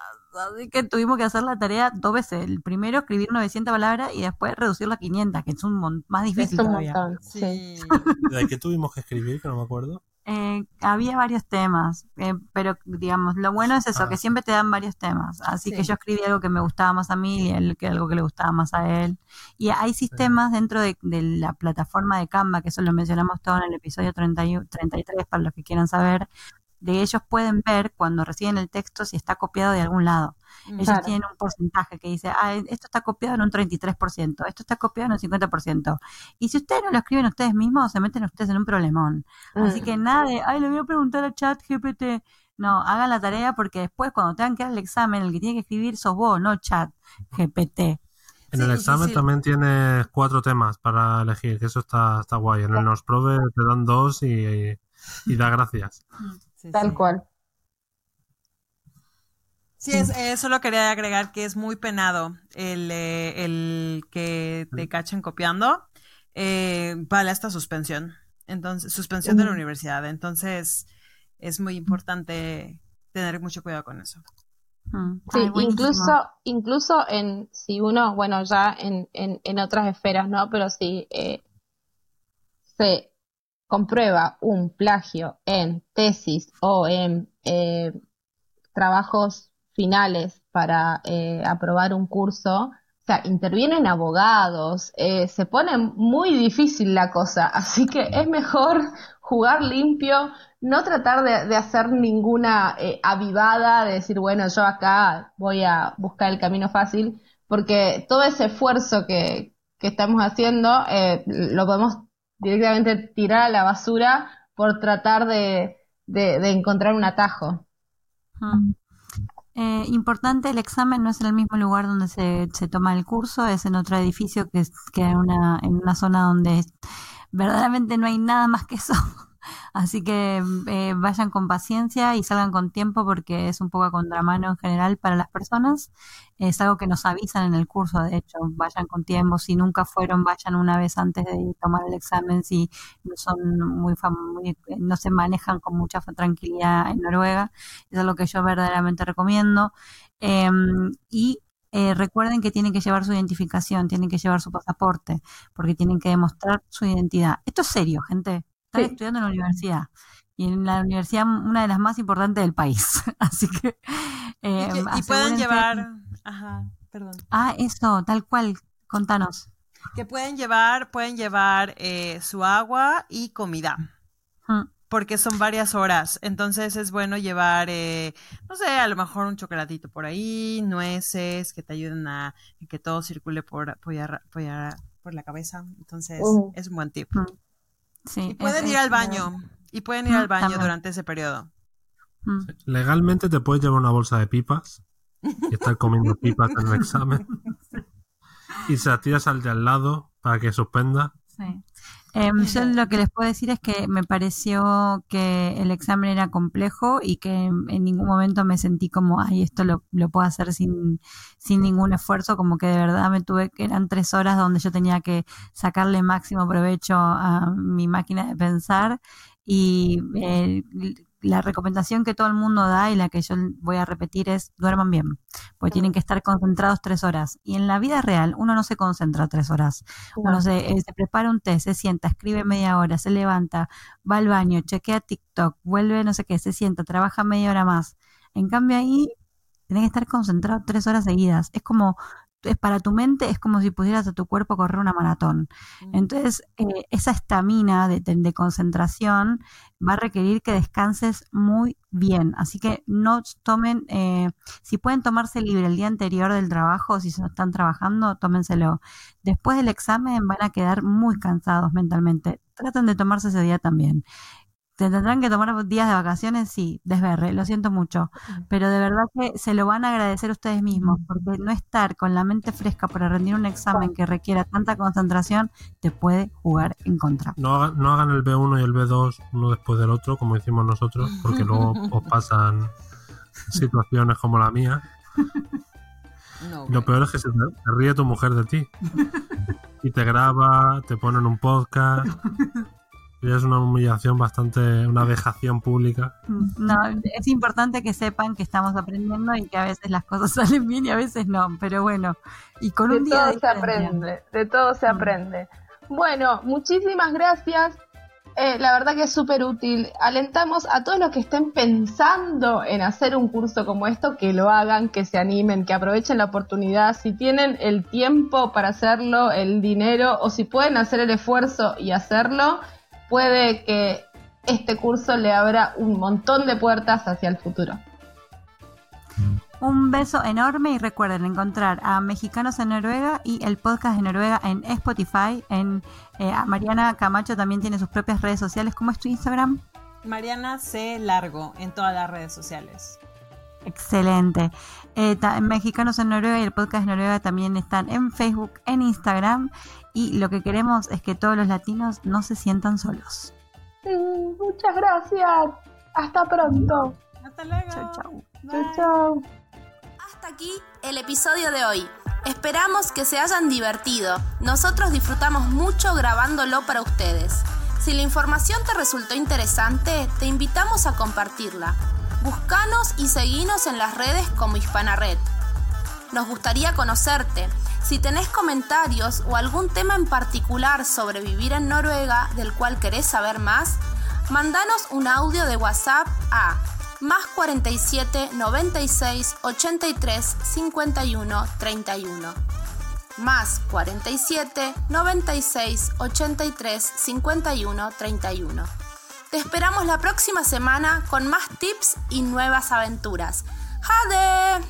Así que tuvimos que hacer la tarea dos veces. El primero escribir 900 palabras y después reducirla a 500, que es un más difícil todavía. sí. ¿De qué tuvimos que escribir? Que no me acuerdo. Eh, había varios temas, eh, pero digamos, lo bueno es eso, Ah. que siempre te dan varios temas. Así que yo escribí algo que me gustaba más a mí y él que algo que le gustaba más a él. Y hay sistemas dentro de, de la plataforma de Canva, que eso lo mencionamos todo en el episodio 31 33 para los que quieran saber, de ellos pueden ver cuando reciben el texto si está copiado de algún lado. Mm. Ellos Claro. tienen un porcentaje que dice, ah, esto está copiado en un 33%, esto está copiado en un 50%. Y si ustedes no lo escriben ustedes mismos, se meten ustedes en un problemón. Así Mm. que nada de, ay, le voy a preguntar a chat GPT. No, hagan la tarea porque después cuando tengan que dar el examen, el que tiene que escribir sos vos, no chat GPT. En Sí, el examen sí. también tienes cuatro temas para elegir, que eso está, está guay. En el Nos Prove te dan dos y, y da gracias. Sí, Tal sí. cual. Sí, es, eh, solo quería agregar que es muy penado el, eh, el que te cachen copiando. Eh, vale esta suspensión. Entonces, suspensión de la Mm. universidad. Entonces, es muy importante tener mucho cuidado con eso. Mm. Sí, Ay, incluso, incluso en, si uno, bueno, ya en, en, en otras esferas, ¿no? Pero si eh, se comprueba un plagio en tesis o en eh, trabajos finales para eh, aprobar un curso, o sea, intervienen abogados, eh, se pone muy difícil la cosa, así que es mejor jugar limpio, no tratar de, hacer ninguna eh, avivada, de decir, bueno, yo acá voy a buscar el camino fácil, porque todo ese esfuerzo que, que estamos haciendo eh, lo podemos directamente tirar a la basura por tratar de, de, encontrar un atajo. Eh, importante, el examen no es en el mismo lugar donde se, se toma el curso, es en otro edificio que es que en una, en una zona donde verdaderamente no hay nada más que eso. Así que eh, vayan con paciencia y salgan con tiempo porque es un poco a contramano en general para las personas. Es algo que nos avisan en el curso, de hecho, vayan con tiempo. Si nunca fueron, vayan una vez antes de tomar el examen. Si no son muy, muy- no se manejan con mucha tranquilidad en Noruega, es algo que yo verdaderamente recomiendo. Eh, y eh, recuerden que tienen que llevar su identificación, tienen que llevar su pasaporte, porque tienen que demostrar su identidad. Esto es serio, gente. Están Sí. estudiando en la universidad. Y en la universidad, una de las más importantes del país. Así que. eh, y, pueden llevar, ajá, perdón. Ah, eso, tal cual. Contanos. Que pueden llevar, pueden llevar eh, su agua y comida. Mm, porque son varias horas. Entonces es bueno llevar, eh, no sé, a lo mejor un chocolatito por ahí, nueces que te ayuden a que todo circule por, por, arra- por arra- por la cabeza. Entonces Uh. es un buen tip. Sí, Y es- pueden es- ir al baño. Y pueden ir al baño también. durante ese periodo. Mm. Legalmente te puedes llevar una bolsa de pipas y estar comiendo pipas en el examen. Y se las tiras al de al lado para que suspenda. Sí. Em, yo lo que les puedo decir es que me pareció que el examen era complejo y que en ningún momento me sentí como, ay, esto lo, lo puedo hacer sin, sin ningún esfuerzo, como que de verdad me tuve, que eran tres horas donde yo tenía que sacarle máximo provecho a mi máquina de pensar y eh, la recomendación que todo el mundo da y la que yo voy a repetir es duerman bien, porque tienen que estar concentrados tres horas. Y en la vida real uno no se concentra tres horas. Uno se, eh, se prepara un té, se sienta, escribe media hora, se levanta, va al baño, chequea TikTok, vuelve no sé qué, se sienta, trabaja media hora más. En cambio ahí tenés que estar concentrado tres horas seguidas. Es como, para tu mente es como si pusieras a tu cuerpo correr una maratón. Entonces, eh, esa estamina de, concentración va a requerir que descanses muy bien. Así que no tomen, eh, si pueden tomarse libre el día anterior del trabajo, si están trabajando, tómenselo. Después del examen van a quedar muy cansados mentalmente. Traten de tomarse ese día también. ¿Te tendrán que tomar días de vacaciones? Sí, desberre, lo siento mucho. Pero de verdad que se lo van a agradecer ustedes mismos, porque no estar con la mente fresca para rendir un examen que requiera tanta concentración te puede jugar en contra. No hagan, no hagan el B1 y el B2 uno después del otro, como hicimos nosotros, porque luego os pasan situaciones como la mía. No, Lo peor es que se, se ríe tu mujer de ti. Y te graba, te ponen un podcast. Es una humillación bastante, una vejación pública. No, es importante que sepan que estamos aprendiendo y que a veces las cosas salen bien y a veces no, pero bueno, y con De un día todo de se aprende, de todo se Mm. aprende. Bueno, muchísimas gracias. eh, la verdad que es súper útil. Alentamos a todos los que estén pensando en hacer un curso como esto, que lo hagan, que se animen, que aprovechen la oportunidad. Si tienen el tiempo para hacerlo, el dinero, o si pueden hacer el esfuerzo y hacerlo, puede que este curso le abra un montón de puertas hacia el futuro. Un beso enorme y recuerden encontrar a Mexicanos en Noruega y el podcast de Noruega en Spotify. En eh, Mariana Camacho también tiene sus propias redes sociales. ¿Cómo es tu Instagram? Mariana C. Largo en todas las redes sociales. Excelente. Eh, Mexicanos en Noruega y el podcast de Noruega también están en Facebook, en Instagram. Y lo que queremos es que todos los latinos no se sientan solos. muchas gracias. Hasta pronto. Hasta luego. Chau, chau. Chau, chau. Hasta aquí el episodio de hoy. Esperamos que se hayan divertido. Nosotros disfrutamos mucho grabándolo para ustedes. Si la información te resultó interesante, te invitamos a compartirla. Búscanos y seguinos en las redes como Hispana Red. Nos gustaría conocerte. Si tenés comentarios o algún tema en particular sobre vivir en Noruega del cual querés saber más, mandanos un audio de WhatsApp a más 47 96 83 51 31. Más 47 96 83 51 31. Te esperamos la próxima semana con más tips y nuevas aventuras. ¡Jade!